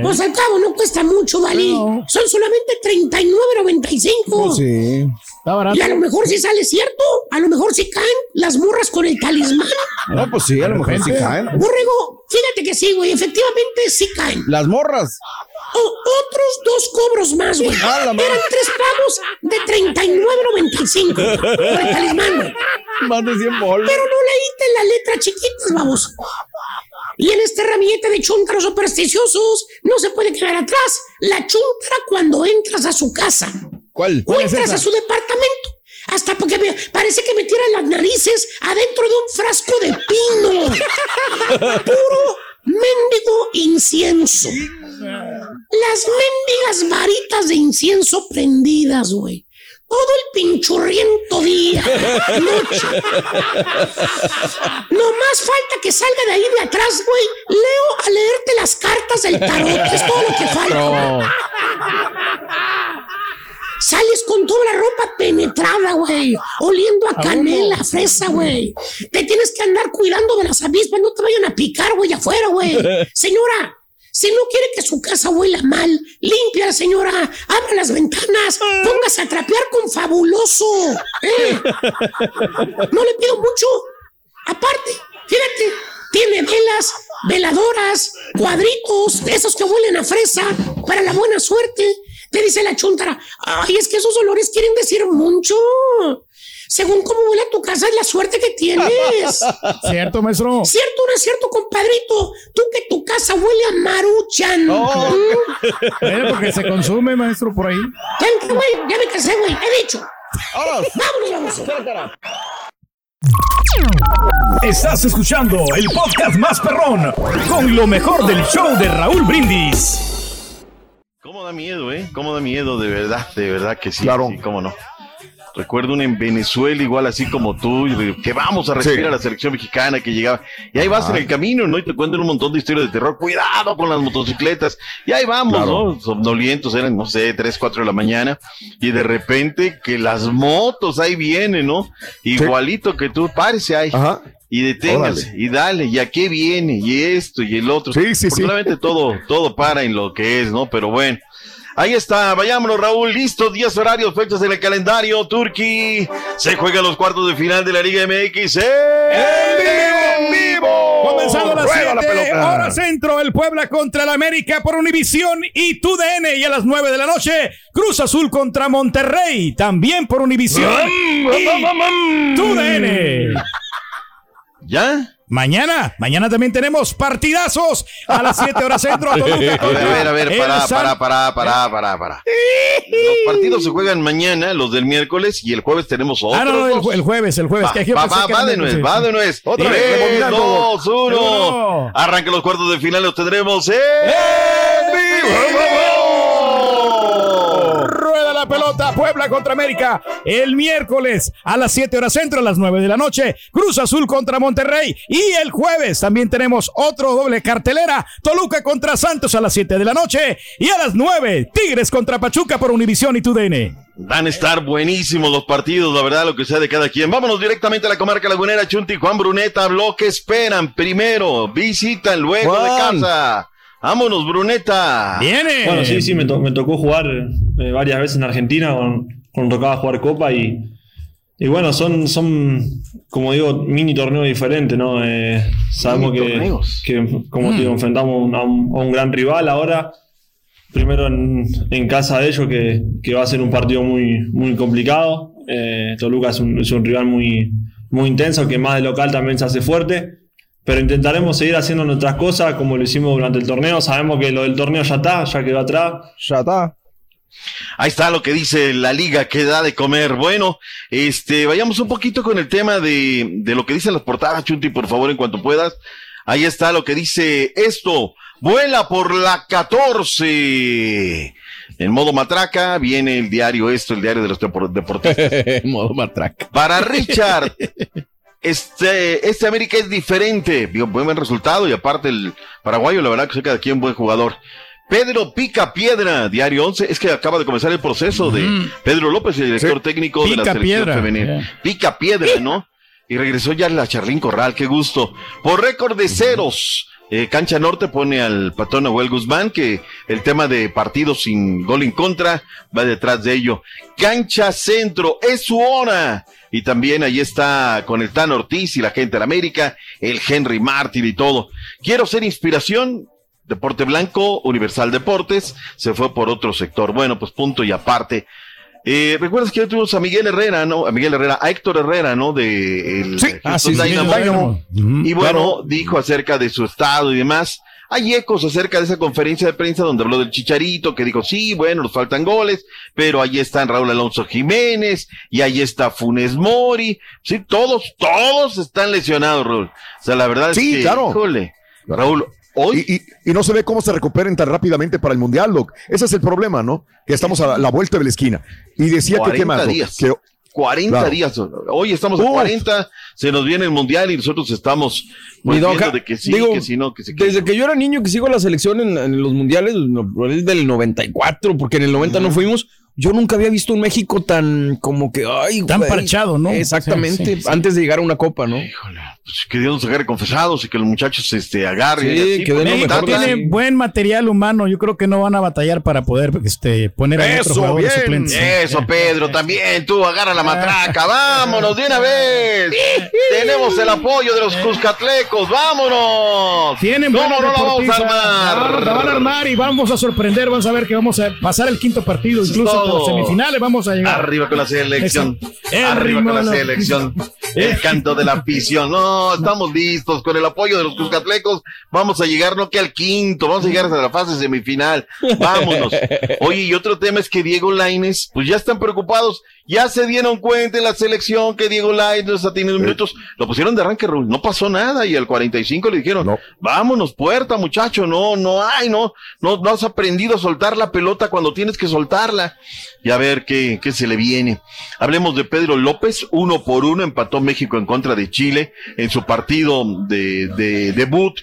Pues al cabo no cuesta mucho, Valí. No. Son solamente $39.95. Sí. Está barato. Y a lo mejor sí sale cierto. A lo mejor sí caen las morras con el talismán. No, pues sí, a lo mejor sí caen. Borrego, fíjate que sí, güey. Efectivamente sí caen. Las morras. O- otros dos cobros más, güey. Ah. Eran tres pagos de $39.95 por el talismán, güey. Más de 100 bolas. Pero no leíste la letra chiquitas, vamos. Y en este ramillete de chúntaros supersticiosos no se puede quedar atrás. La chúntara cuando entras a su casa ¿Cuál? o ¿Cuál es entras a su departamento. Hasta porque me- parece que me tiran las narices adentro de un frasco de pino. Puro mendigo incienso. Las mendigas varitas de incienso prendidas, güey. Todo el pinchurriento día, noche. No más falta que salga de ahí de atrás, güey. Leo a leerte las cartas del tarot. Es todo lo que falta. No. Sales con toda la ropa penetrada, güey. Oliendo a canela, fresa, güey. Te tienes que andar cuidando de las avispas, no te vayan a picar, güey, afuera, güey. Señora, si no quiere que su casa huela mal, limpia, señora, abra las ventanas, póngase a trapear con fabuloso. ¿eh? No le pido mucho. Aparte, fíjate, tiene velas, veladoras, cuadritos, esos que huelen a fresa, para la buena suerte. Te dice la chuntara, ay, es que esos olores quieren decir mucho. Según cómo huele a tu casa, es la suerte que tienes. Cierto, maestro. ¿Cierto no es cierto, compadrito? Tú que tu casa huele a maruchan. Oh. ¿Mm? Porque se consume, maestro, por ahí. Ya, güey, ya me casé, güey, he dicho. Vámonos, vamos. Estás escuchando el podcast más perrón con lo mejor del show de Raúl Brindis. ¿Cómo da miedo, eh? ¿Cómo da miedo? De verdad, de verdad que sí. Claro. Sí, cómo no. Recuerdo una en Venezuela, igual así como tú, que vamos a recibir Sí. a la selección mexicana que llegaba. Y ahí vas Ah. en el camino, ¿no? Y te cuentan un montón de historias de terror. Cuidado con las motocicletas. Y ahí vamos, Claro. ¿no? Somnolientos, eran, no sé, 3, 4 de la mañana. Y de repente que las motos ahí vienen, ¿no? Igualito que tú, párese ahí. Y deténgase, y dale, y a qué viene, y esto, y el otro. Sí, sí, Afortunadamente todo, todo para en lo que es, ¿no? Pero bueno. Ahí está, vayámonos Raúl, listo, días horarios, fechas en el calendario, Turquí, se juega los cuartos de final de la Liga MX, en vivo, Comenzando a las Rueda la 7 pelota. hora centro, el Puebla contra el América por Univisión y TUDN. Y a las 9 de la noche, Cruz Azul contra Monterrey, también por Univisión y TUDN. ¿Ya? Mañana, mañana también tenemos partidazos a las 7 horas centro. A ver, Toluca a ver, a ver, para, para, para, para, para, para. Los partidos se juegan mañana, los del miércoles, y el jueves tenemos otros. Ah, no, no, el, jueves, el jueves. Va, que va, va, va de nuez, va de nuez. Otra vez, dos, uno. Arranca los cuartos de final, los tendremos en Rueda la pelota, Puebla contra América. El miércoles a las 7 horas centro, a las 9 de la noche, Cruz Azul contra Monterrey. Y el jueves también tenemos otro doble cartelera, Toluca contra Santos a las 7 de la noche. Y a las 9, Tigres contra Pachuca por Univisión y TUDN. Van a estar buenísimos los partidos, la verdad, lo que sea de cada quien. Vámonos directamente a la comarca lagunera. Chunti Juan Bruneta, lo que esperan. Primero, visitan, luego Juan. de casa. Vámonos, Bruneta. Viene. Bueno, sí, sí, me, to- me tocó jugar eh, varias veces en Argentina con- cuando tocaba jugar Copa y, y bueno, son, son, como digo, mini torneos diferentes, ¿no? Eh, sabemos que, que, como te Mm. digo, enfrentamos a un, a un gran rival ahora. Primero en, en casa de ellos, que, que va a ser un partido muy, muy complicado. Eh, Toluca es un, es un rival muy, muy intenso, que más de local también se hace fuerte. Pero intentaremos seguir haciendo nuestras cosas como lo hicimos durante el torneo. Sabemos que lo del torneo ya está, ya quedó atrás. Ya está. Ahí está lo que dice la liga que da de comer. Bueno, este, vayamos un poquito con el tema de, de lo que dicen las portadas, Chunti, por favor, en cuanto puedas. Ahí está lo que dice esto. Vuela por la 14. En modo matraca viene el diario esto, el diario de los depor- deportistas. En modo matraca. Para Richard, este, este América es diferente. Digo, buen resultado y aparte el paraguayo, la verdad que se queda aquí un buen jugador. Pedro Pica Piedra, Diario 11, es que acaba de comenzar el proceso de Pedro López, el director técnico de la selección Piedra. femenina. Yeah. Pica Piedra, ¿no? Y regresó ya la Charlín Corral, qué gusto. Por récord de ceros, eh, Cancha Norte pone al patrón Nahuel Guzmán, que el tema de partidos sin gol en contra va detrás de ello. Cancha Centro, es su hora. Y también ahí está con el Tan Ortiz y la gente de la América, el Henry Martin y todo. Quiero ser inspiración. Deporte Blanco, Universal Deportes, se fue por otro sector. Bueno, pues punto y aparte. Eh, ¿Recuerdas que tuvimos a Miguel Herrera, no? A Miguel Herrera, a Héctor Herrera, ¿no? De el Sí. Ah, sí, Dynamo. Y bueno, dijo acerca de su estado y demás. Hay ecos acerca de esa conferencia de prensa donde habló del Chicharito, que dijo, sí, bueno, nos faltan goles, pero ahí están Raúl Alonso Jiménez, y ahí está Funes Mori. Sí, todos, todos están lesionados, Raúl. O sea, la verdad Sí, es que, claro. híjole, Raúl, hoy... Y, y- y no se ve cómo se recuperen tan rápidamente para el Mundial, Doc. Ese es el problema, ¿no? Que estamos a la, la vuelta de la esquina. Y decía que qué 40 más, días. Que- 40 Claro. días. Hoy estamos a Uf. 40, se nos viene el Mundial y nosotros estamos pues, Mi Doca, viendo de que sí, digo, que sí, no, que. Desde que yo era niño que sigo la selección en, en los mundiales, del 94, porque en el 90 no fuimos, yo nunca había visto un México tan como que, ay, Tan güey. parchado, ¿no? Exactamente, Sí, sí, sí. antes de llegar a una copa, ¿no? Pues que Dios nos agarre confesados y que los muchachos este, agarren. Sí, que México mejor de tiene sí. buen material humano. Yo creo que no van a batallar para poder este, poner a otros Eso, jugadores bien. suplentes. Eso, Pedro, también tú agarra la matraca, vámonos de una vez. Tenemos el apoyo de los Cuscatlecos, vámonos. Tienen ¿Cómo buenos no la vamos a armar? La van a armar y vamos a sorprender. Vamos a ver que vamos a pasar el quinto partido. Incluso. Por semifinales vamos a llegar. Arriba con la selección. El Arriba con la selección. El canto de la afición. No, estamos listos. Con el apoyo de los Cuscatlecos vamos a llegar no que al quinto, vamos a llegar hasta la fase semifinal. Vámonos. Oye, y otro tema es que Diego Laines, pues ya están preocupados. Ya se dieron cuenta en la selección que Diego Laines está teniendo minutos. Lo pusieron de arranque, Raúl. No pasó nada. Y al 45 le dijeron, vámonos, puerta, muchacho. No, no hay, no, no, no has aprendido a soltar la pelota cuando tienes que soltarla. Y a ver qué, qué se le viene. Hablemos de Pedro López, uno por uno, empató México en contra de Chile en su partido de, de debut.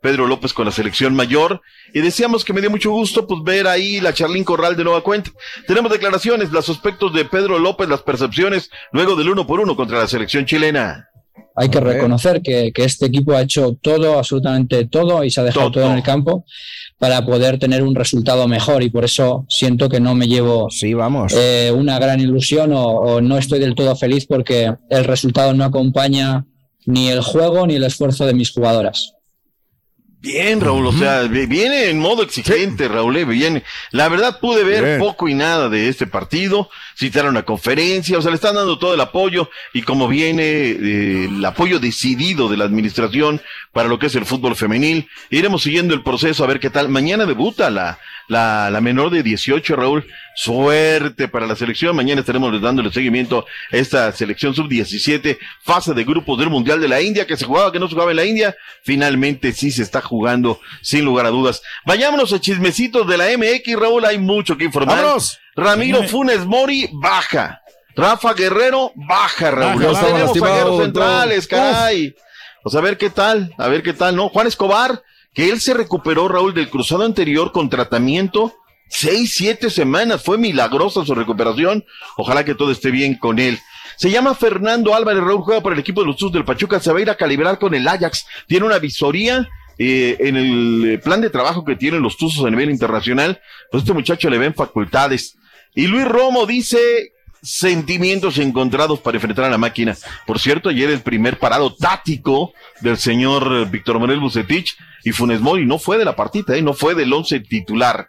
Pedro López con la selección mayor. Y decíamos que me dio mucho gusto pues ver ahí la Charlín Corral de nueva cuenta. Tenemos declaraciones, los aspectos de Pedro López, las percepciones, luego del uno por uno contra la selección chilena. Hay que reconocer que, que este equipo ha hecho todo, absolutamente todo, y se ha dejado todo, en el campo para poder tener un resultado mejor. Y por eso siento que no me llevo sí, vamos. eh, una gran ilusión o, o no estoy del todo feliz porque el resultado no acompaña ni el juego ni el esfuerzo de mis jugadoras. Bien, Raúl, o sea, vi- viene en modo exigente, Raúl, viene. La verdad pude ver Bien. poco y nada de este partido, citaron una conferencia, o sea, le están dando todo el apoyo y como viene eh, el apoyo decidido de la administración para lo que es el fútbol femenil, iremos siguiendo el proceso a ver qué tal. Mañana debuta la, la, la menor de 18, Raúl. Suerte para la selección. Mañana estaremos dándole seguimiento a esta selección sub-17, fase de grupos del Mundial de la India, que se jugaba, que no se jugaba en la India. Finalmente sí se está jugando, sin lugar a dudas. Vayámonos a chismecitos de la MX, Raúl. Hay mucho que informar. ¡Vámonos! Ramiro Funes Mori, baja. Rafa Guerrero, baja, Raúl. Baja, baja, tenemos centrales, caray. Pues a ver qué tal, a ver qué tal, ¿no? Juan Escobar, que él se recuperó, Raúl, del cruzado anterior con tratamiento. Seis, siete semanas, fue milagrosa su recuperación. Ojalá que todo esté bien con él. Se llama Fernando Álvarez Raúl, juega por el equipo de los Tuzos del Pachuca, se va a ir a calibrar con el Ajax. Tiene una visoría eh, en el eh, plan de trabajo que tienen los Tuzos a nivel internacional. Pues este muchacho le ven facultades. Y Luis Romo dice sentimientos encontrados para enfrentar a la máquina. Por cierto, ayer el primer parado táctico del señor Víctor Manuel Bucetich y Funes Mori no fue de la partida, ¿eh? no fue del once titular.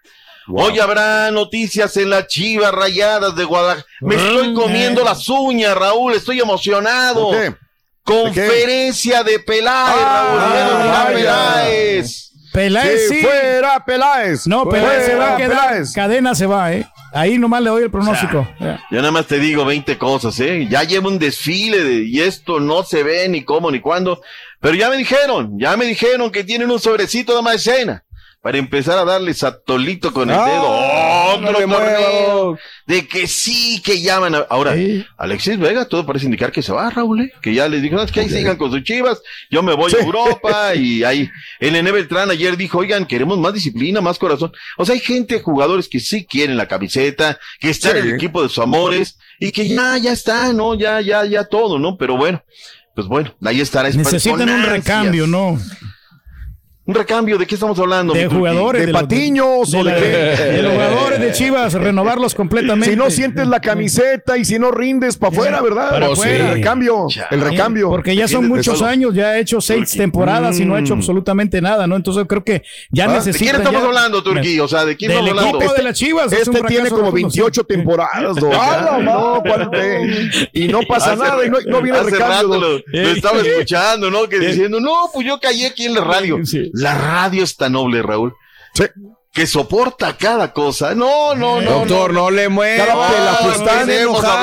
Hoy habrá noticias en las chivas rayadas de Guadalajara. Me estoy comiendo las uñas, Raúl, estoy emocionado. ¿Por qué? Conferencia de Peláez, Raúl. Ah. Peláez. Peláez Sí, sí. fuera Peláez. No, Peláez se va a Fuera quedar. Peláez. Cadena se va, ¿eh? Ahí nomás le doy el pronóstico. Ya. Yo nada más te digo 20 cosas, ¿eh? Ya llevo un desfile de, y esto no se ve ni cómo ni cuándo. Pero ya me dijeron, ya me dijeron que tienen un sobrecito de maicena para empezar a darles a Tolito con el Ah, dedo. no Otro torneo de que sí, que llaman. a- Ahora, Alexis Vega, todo parece indicar que se va, Raúl, ¿eh? que ya les dijo, "No, es que ahí sigan con sus chivas, yo me voy a Europa y ahí. El Nene Beltrán ayer dijo, oigan, queremos más disciplina, más corazón. O sea, hay gente, jugadores que sí quieren la camiseta, que están Sí. en el equipo de sus amores y que ya, ya está, ¿no? Ya, ya, ya todo, ¿no? Pero bueno, pues bueno, ahí estará. Necesitan un recambio, ¿no? Un recambio, ¿de qué estamos hablando? De jugadores. ¿De los- Patiños de o de qué? de los jugadores de Chivas, renovarlos completamente. Si no sientes la camiseta y si no rindes para afuera, ¿verdad? Para afuera. El recambio, el recambio. Porque ya son muchos años, ya ha hecho seis temporadas y no ha hecho absolutamente nada, ¿no? Entonces creo que ya Ah, ¿De necesita. quién estamos hablando, Turquí? O sea, ¿de quién Del estamos hablando? equipo de las Chivas. es Este un tiene como rotundo, 28 sí. temporadas. Ah, no, ¿cuál te- Y no pasa Hace- nada y no, no viene hace recambio. rato lo, lo estaba escuchando, ¿no? Que diciendo, no, pues yo caí aquí en la radio. La radio es tan noble, Raúl. Que soporta cada cosa. No, no, no. Doctor, no le mueva. Empecemos a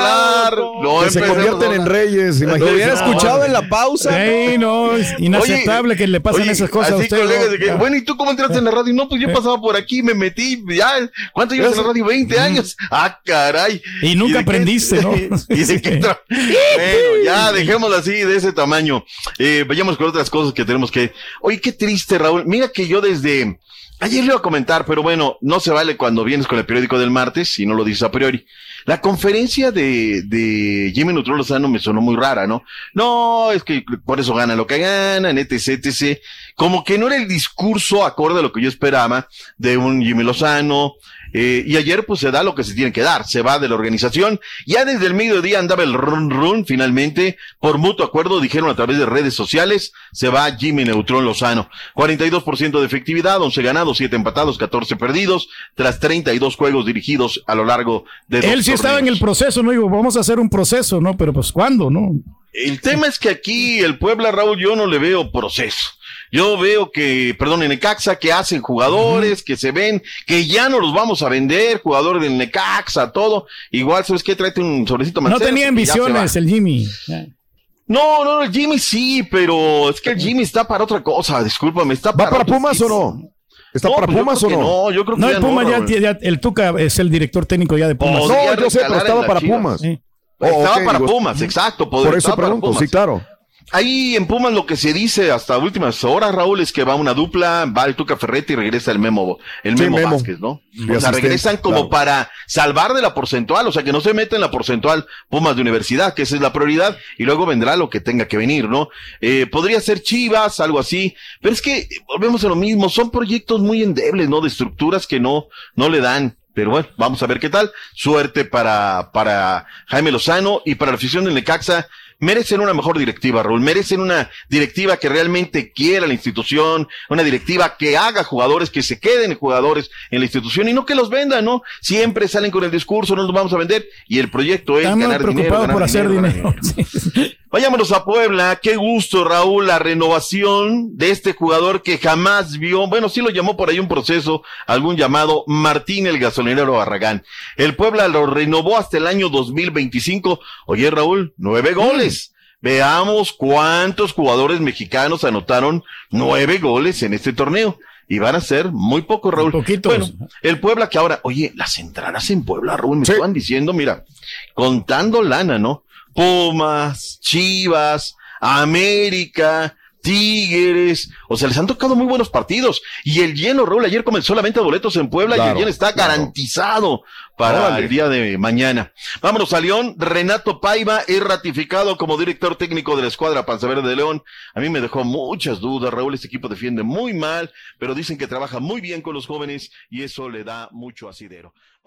hablar. No que se convierten en reyes, Lo imagínate. hubiera escuchado en la pausa. Sí, no, es inaceptable que le pasen Oye, esas cosas a usted. colegas que, ¿no? bueno, ¿y tú cómo entraste en la radio? No, pues yo pasaba por aquí, me metí, ya, ¿cuánto llevas en la radio? 20 años. Ah, caray. Y nunca qué- aprendiste, ¿no? ¿Y de qué tra- bueno, ya dejémoslo así, de ese tamaño. Eh, vayamos con otras cosas que tenemos que. Oye, qué triste, Raúl. Mira que yo desde Ayer le iba a comentar, pero bueno, no se vale cuando vienes con el periódico del martes si no lo dices a priori. La conferencia de, de Jimmy Neutron Lozano me sonó muy rara, ¿no? No, es que por eso gana lo que ganan, etc, etc. Como que no era el discurso acorde a lo que yo esperaba de un Jimmy Lozano, eh, y ayer pues se da lo que se tiene que dar, se va de la organización. Ya desde el mediodía andaba el run run, finalmente, por mutuo acuerdo, dijeron a través de redes sociales, se va Jimmy Neutrón Lozano. 42% de efectividad, 11 ganados, 7 empatados, 14 perdidos, tras 32 juegos dirigidos a lo largo de Él sí estaba en el proceso, ¿no? Digo, vamos a hacer un proceso, ¿no? Pero pues ¿cuándo, no? El tema es que aquí el Puebla, Raúl, yo no le veo proceso. Yo veo que, perdón, en Necaxa, que hacen jugadores, que se ven, que ya no los vamos a vender, jugadores del Necaxa, todo. Igual, ¿sabes qué? Tráete un sobrecito No tenía ambiciones el Jimmy. No, no, el Jimmy sí, pero es que el Jimmy está para otra cosa, discúlpame, está ¿Va para, Pumas o no? ¿Está para pues Pumas o no? No, yo creo que No, ya el Puma no, ya, Raúl. ya- el Tuca es el director técnico ya de Pumas. No, yo sé, pero recalar estaba en para las Chivas. Pumas. Sí. Oh, estaba para digo, Pumas, exacto. podría- Por eso estaba para pregunto, Pumas. sí, claro. Ahí en Pumas lo que se dice hasta últimas horas, Raúl, es que va una dupla, va el Tuca Ferretti y regresa el Memo, el Sí, Memo, Memo. Vázquez, ¿no? O sea, regresan como claro. para salvar de la porcentual, o sea, que no se mete en la porcentual Pumas de universidad, que esa es la prioridad, y luego vendrá lo que tenga que venir, ¿no? Eh, podría ser Chivas, algo así, pero es que eh, volvemos a lo mismo, son proyectos muy endebles, ¿no? De estructuras que no, no le dan. Pero bueno, vamos a ver qué tal. Suerte para, para Jaime Lozano y para la afición del Necaxa. Merecen una mejor directiva, Raúl. Merecen una directiva que realmente quiera la institución, una directiva que haga jugadores, que se queden jugadores en la institución y no que los vendan, ¿no? Siempre salen con el discurso, no los vamos a vender y el proyecto es Estamos ganar dinero. por hacer ganar dinero. Vayámonos a Puebla. Qué gusto, Raúl, la renovación de este jugador que jamás vio. Bueno, sí lo llamó por ahí un proceso, algún llamado Martín el gasolinero Barragán. El Puebla lo renovó hasta el año 2025. Oye, Raúl, nueve goles. Veamos cuántos jugadores mexicanos anotaron nueve goles en este torneo. Y van a ser muy pocos, Raúl. Poquitos. Bueno, el Puebla que ahora, oye, las entradas en Puebla, Raúl, me estaban diciendo, mira, contando lana, ¿no? Pumas, Chivas, América, Tigres, o sea, les han tocado muy buenos partidos. Y el lleno, Raúl, ayer comenzó la venta de boletos en Puebla y el lleno está claro. garantizado para Órale. el día de mañana. Vámonos a León. Renato Paiva es ratificado como director técnico de la escuadra Panza Verde de León. A mí me dejó muchas dudas. Raúl, este equipo defiende muy mal, pero dicen que trabaja muy bien con los jóvenes y eso le da mucho asidero.